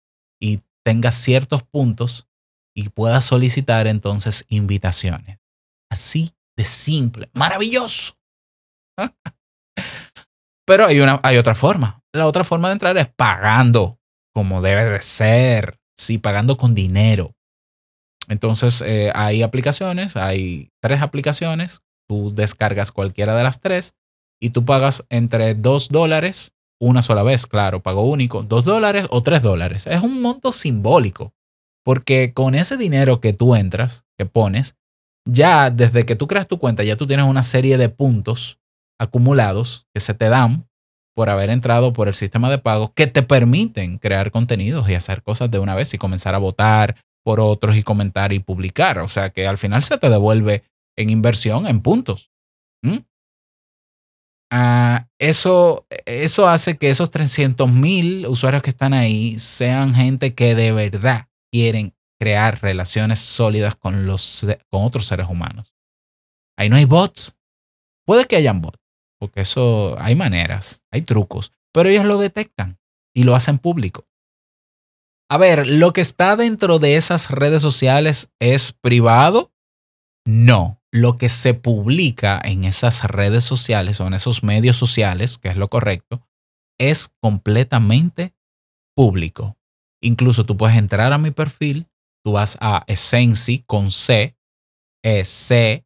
y tenga ciertos puntos y pueda solicitar entonces invitaciones. Así de simple. Maravilloso. [LAUGHS] Pero hay, una, hay otra forma. La otra forma de entrar es pagando, como debe de ser. Sí, pagando con dinero. Entonces, eh, hay aplicaciones, hay tres aplicaciones, tú descargas cualquiera de las tres y tú pagas entre dos dólares, una sola vez, claro, pago único, dos dólares o tres dólares. Es un monto simbólico, porque con ese dinero que tú entras, que pones, ya desde que tú creas tu cuenta, ya tú tienes una serie de puntos acumulados que se te dan por haber entrado por el sistema de pago que te permiten crear contenidos y hacer cosas de una vez y comenzar a votar, por otros y comentar y publicar. O sea que al final se te devuelve en inversión en puntos. ¿Mm? Ah, eso, eso hace que esos 300 mil usuarios que están ahí sean gente que de verdad quieren crear relaciones sólidas con, los, con otros seres humanos. Ahí no hay bots. Puede que hayan bots, porque eso hay maneras, hay trucos, pero ellos lo detectan y lo hacen público. A ver, ¿lo que está dentro de esas redes sociales es privado? No. Lo que se publica en esas redes sociales o en esos medios sociales, que es lo correcto, es completamente público. Incluso tú puedes entrar a mi perfil, tú vas a Essenci con C, e C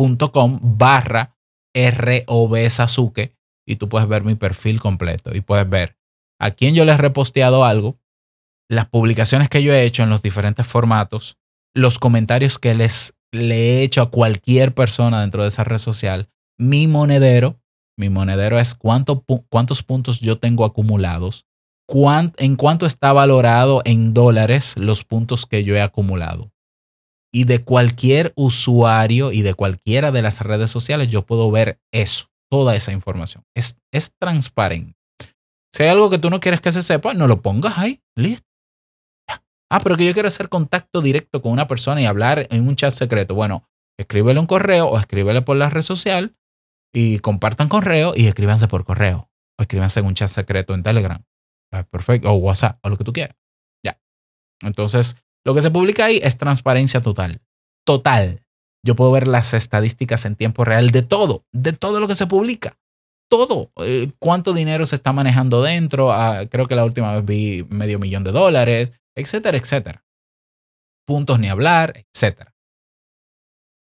Y.com barra R-O-B Sasuke y tú puedes ver mi perfil completo y puedes ver a quién yo les he reposteado algo, las publicaciones que yo he hecho en los diferentes formatos, los comentarios que les le he hecho a cualquier persona dentro de esa red social, mi monedero, mi monedero es cuánto, cuántos puntos yo tengo acumulados, en cuánto está valorado en dólares los puntos que yo he acumulado. Y de cualquier usuario y de cualquiera de las redes sociales yo puedo ver eso, toda esa información. Es, es transparente. Si hay algo que tú no quieres que se sepa, no lo pongas ahí. Listo. Ah, pero que yo quiero hacer contacto directo con una persona y hablar en un chat secreto. Bueno, escríbele un correo o escríbele por la red social y compartan correo y escríbanse por correo. O escríbanse en un chat secreto en Telegram. Ah, perfecto. O WhatsApp o lo que tú quieras. Ya. Entonces, lo que se publica ahí es transparencia total. Total. Yo puedo ver las estadísticas en tiempo real de todo, de todo lo que se publica todo. Eh, ¿Cuánto dinero se está manejando dentro? Ah, creo que la última vez vi medio millón de dólares, etcétera, etcétera. Puntos ni hablar, etcétera.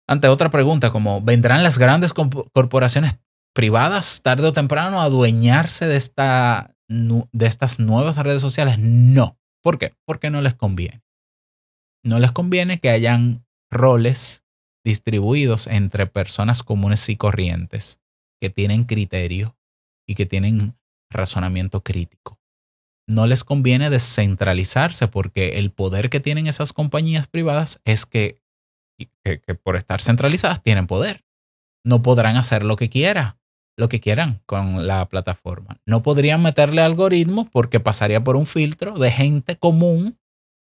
Ante otra pregunta como, ¿vendrán las grandes corporaciones privadas tarde o temprano a adueñarse de, esta, de estas nuevas redes sociales? No. ¿Por qué? Porque no les conviene. No les conviene que hayan roles distribuidos entre personas comunes y corrientes que tienen criterio y que tienen razonamiento crítico. No les conviene descentralizarse porque el poder que tienen esas compañías privadas es que, por estar centralizadas tienen poder. No podrán hacer lo que quieran, lo que quieran con la plataforma. No podrían meterle algoritmos porque pasaría por un filtro de gente común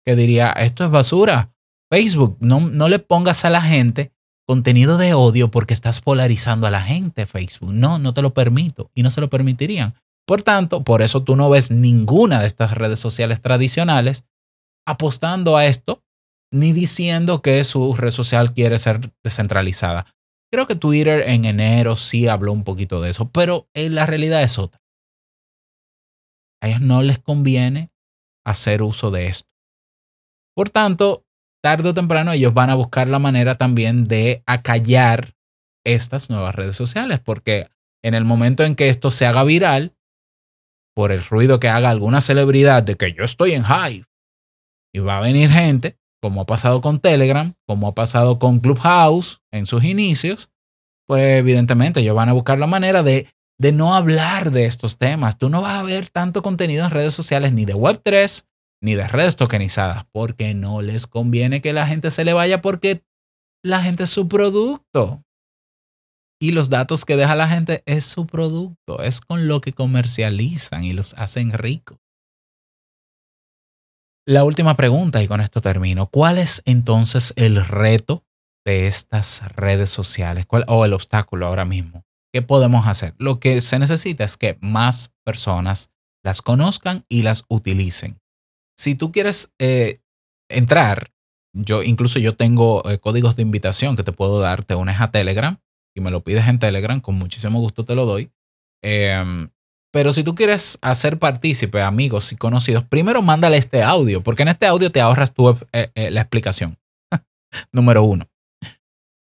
que diría, esto es basura, Facebook, no, no le pongas a la gente contenido de odio porque estás polarizando a la gente, Facebook. No, no te lo permito y no se lo permitirían. Por tanto, por eso tú no ves ninguna de estas redes sociales tradicionales apostando a esto ni diciendo que su red social quiere ser descentralizada. Creo que Twitter en enero sí habló un poquito de eso, pero eh, la realidad es otra. A ellos no les conviene hacer uso de esto. Por tanto, tarde o temprano ellos van a buscar la manera también de acallar estas nuevas redes sociales, porque en el momento en que esto se haga viral, por el ruido que haga alguna celebridad de que yo estoy en Hive, y va a venir gente, como ha pasado con Telegram, como ha pasado con Clubhouse en sus inicios, pues evidentemente ellos van a buscar la manera de, de no hablar de estos temas. Tú no vas a ver tanto contenido en redes sociales ni de Web3 ni de redes tokenizadas, porque no les conviene que la gente se le vaya porque la gente es su producto. Y los datos que deja la gente es su producto, es con lo que comercializan y los hacen ricos. La última pregunta, y con esto termino. ¿Cuál es entonces el reto de estas redes sociales? ¿Cuál, o el obstáculo ahora mismo? ¿Qué podemos hacer? Lo que se necesita es que más personas las conozcan y las utilicen si tú quieres eh, entrar, yo incluso yo tengo eh, códigos de invitación que te puedo dar, te unes a Telegram y me lo pides en Telegram, con muchísimo gusto te lo doy. Em, pero si tú quieres hacer partícipe, amigos y conocidos, primero mándale este audio, porque en este audio te ahorras tú eh, la explicación. [LAUGHS] Número uno.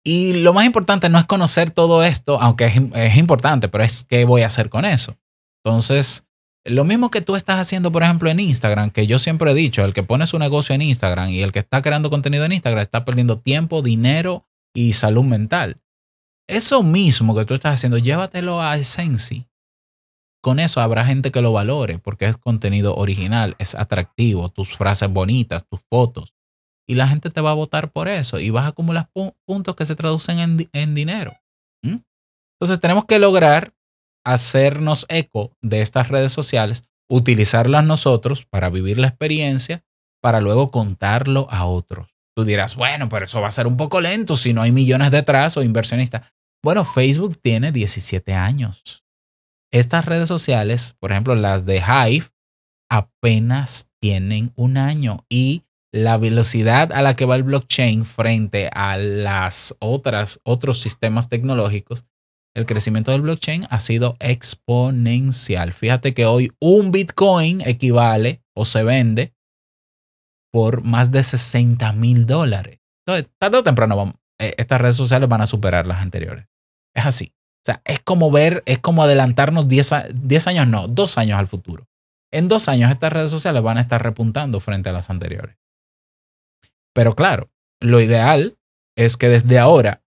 Y lo más importante no es conocer todo esto, aunque es, es importante, pero es qué voy a hacer con eso. Entonces, lo mismo que tú estás haciendo, por ejemplo, en Instagram, que yo siempre he dicho, el que pone su negocio en Instagram y el que está creando contenido en Instagram está perdiendo tiempo, dinero y salud mental. Eso mismo que tú estás haciendo, llévatelo a Sensi. Con eso habrá gente que lo valore porque es contenido original, es atractivo, tus frases bonitas, tus fotos. Y la gente te va a votar por eso y vas a acumular puntos que se traducen en, dinero. Entonces tenemos que lograr hacernos eco de estas redes sociales, utilizarlas nosotros para vivir la experiencia, para luego contarlo a otros. Tú dirás, bueno, pero eso va a ser un poco lento si no hay millones detrás o inversionistas. Bueno, Facebook tiene 17 años. Estas redes sociales, por ejemplo, las de Hive, apenas tienen un año y la velocidad a la que va el blockchain frente a las otras otros sistemas tecnológicos el crecimiento del blockchain ha sido exponencial. Fíjate que hoy un Bitcoin equivale o se vende por más de 60 mil dólares. Entonces, tarde o temprano eh, estas redes sociales van a superar las anteriores. Es así. O sea, es como ver, es como adelantarnos 10, 10 años, no, dos años al futuro. En dos años estas redes sociales van a estar repuntando frente a las anteriores. Pero claro, lo ideal es que desde ahora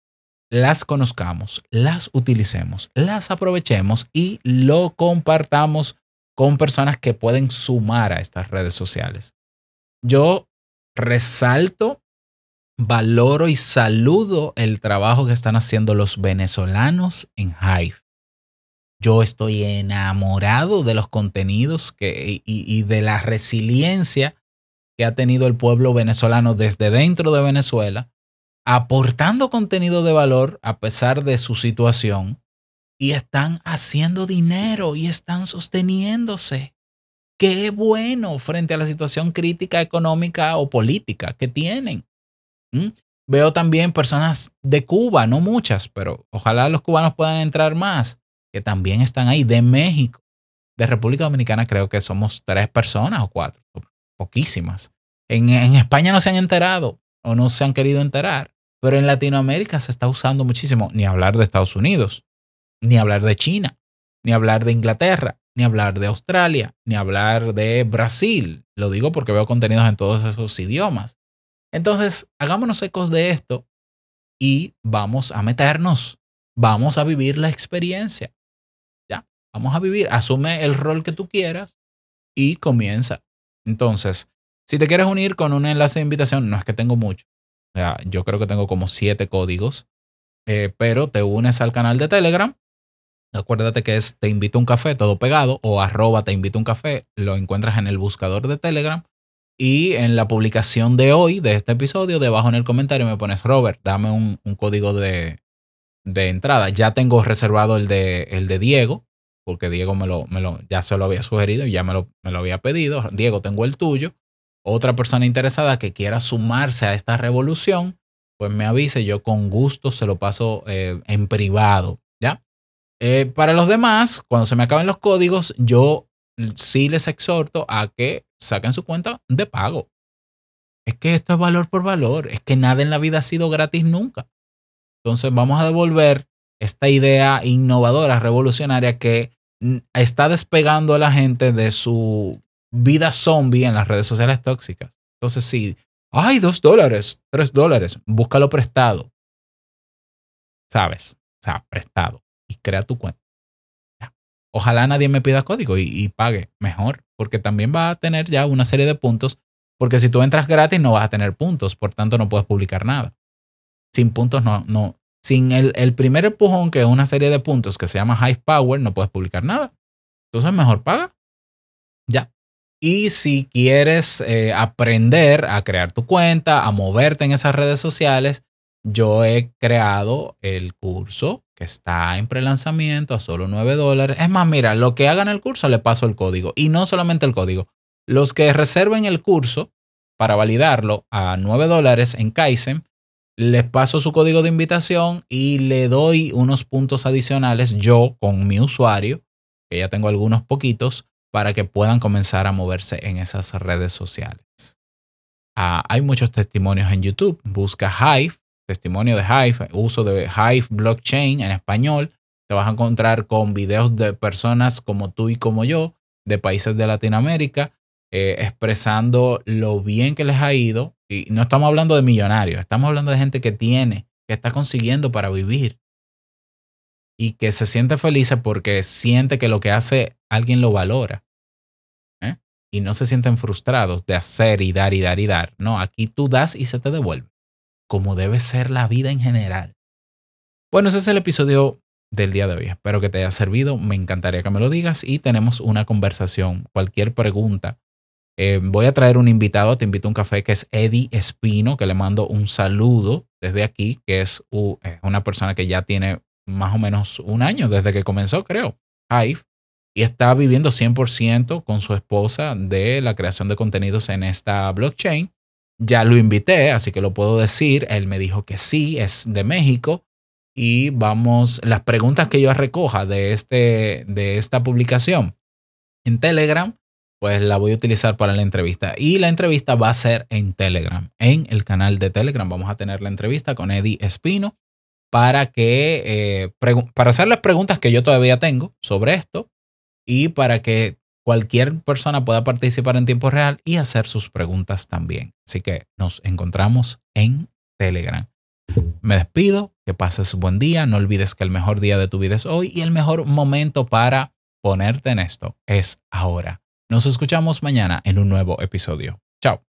las conozcamos, las utilicemos, las aprovechemos y lo compartamos con personas que pueden sumar a estas redes sociales. Yo resalto, valoro y saludo el trabajo que están haciendo los venezolanos en Hive. Yo estoy enamorado de los contenidos que, y, y de la resiliencia que ha tenido el pueblo venezolano desde dentro de Venezuela aportando contenido de valor a pesar de su situación y están haciendo dinero y están sosteniéndose. Qué bueno frente a la situación crítica económica o política que tienen. ¿Mm? Veo también personas de Cuba, no muchas, pero ojalá los cubanos puedan entrar más, que también están ahí, de México. De República Dominicana creo que somos tres personas o cuatro, poquísimas. En, en España no se han enterado o no se han querido enterar. Pero en Latinoamérica se está usando muchísimo, ni hablar de Estados Unidos, ni hablar de China, ni hablar de Inglaterra, ni hablar de Australia, ni hablar de Brasil. Lo digo porque veo contenidos en todos esos idiomas. Entonces, hagámonos ecos de esto y vamos a meternos, vamos a vivir la experiencia. Ya, vamos a vivir, asume el rol que tú quieras y comienza. Entonces, si te quieres unir con un enlace de invitación, no es que tengo mucho, yo creo que tengo como siete códigos, eh, pero te unes al canal de Telegram. Acuérdate que es Te invito un café, todo pegado, o arroba Te invito un café. Lo encuentras en el buscador de Telegram. Y en la publicación de hoy, de este episodio, debajo en el comentario me pones, Robert, dame un, código de, de, entrada. Ya tengo reservado el de, el de Diego, porque Diego me lo, me lo, ya se lo había sugerido y ya me lo, me lo había pedido. Diego, tengo el tuyo. Otra persona interesada que quiera sumarse a esta revolución, pues me avise, yo con gusto se lo paso eh, en privado, ¿ya? Eh, para los demás, cuando se me acaben los códigos, yo sí les exhorto a que saquen su cuenta de pago. Es que esto es valor por valor, es que nada en la vida ha sido gratis nunca. Entonces vamos a devolver esta idea innovadora, revolucionaria que está despegando a la gente de su vida zombie en las redes sociales tóxicas. Entonces, sí, ay, dos dólares, tres dólares, búscalo prestado. ¿Sabes? O sea, prestado. Y crea tu cuenta. Ojalá nadie me pida código y, pague mejor, porque también va a tener ya una serie de puntos, porque si tú entras gratis no vas a tener puntos, por tanto no puedes publicar nada. Sin puntos no, no, sin el, el primer empujón que es una serie de puntos que se llama High Power, no puedes publicar nada. Entonces mejor paga. Ya. Y si quieres eh, aprender a crear tu cuenta, a moverte en esas redes sociales, yo he creado el curso que está en prelanzamiento a solo 9 dólares. Es más, mira, lo que hagan el curso le paso el código. Y no solamente el código. Los que reserven el curso para validarlo a 9 dólares en Kaizen, les paso su código de invitación y le doy unos puntos adicionales yo con mi usuario, que ya tengo algunos poquitos, para que puedan comenzar a moverse en esas redes sociales. Ah, hay muchos testimonios en YouTube. Busca Hive, testimonio de Hive, uso de Hive Blockchain en español. Te vas a encontrar con videos de personas como tú y como yo, de países de Latinoamérica, eh, expresando lo bien que les ha ido. Y no estamos hablando de millonarios, estamos hablando de gente que tiene, que está consiguiendo para vivir. Y que se siente feliz porque siente que lo que hace alguien lo valora. ¿eh? Y no se sienten frustrados de hacer y dar y dar y dar. No, aquí tú das y se te devuelve. Como debe ser la vida en general. Bueno, ese es el episodio del día de hoy. Espero que te haya servido. Me encantaría que me lo digas y tenemos una conversación. Cualquier pregunta. Eh, voy a traer un invitado, te invito a un café que es Eddie Espino, que le mando un saludo desde aquí, que es una persona que ya tiene más o menos un año desde que comenzó, creo, Hive y está viviendo 100% con su esposa de la creación de contenidos en esta blockchain. Ya lo invité, así que lo puedo decir. Él me dijo que sí, es de México. Y vamos, las preguntas que yo recoja de, este, de esta publicación en Telegram, pues la voy a utilizar para la entrevista. Y la entrevista va a ser en Telegram, en el canal de Telegram. Vamos a tener la entrevista con Eddie Espino para que, eh, para hacer las preguntas que yo todavía tengo sobre esto y para que cualquier persona pueda participar en tiempo real y hacer sus preguntas también. Así que nos encontramos en Telegram. Me despido, que pases un buen día, no olvides que el mejor día de tu vida es hoy y el mejor momento para ponerte en esto es ahora. Nos escuchamos mañana en un nuevo episodio. Chao.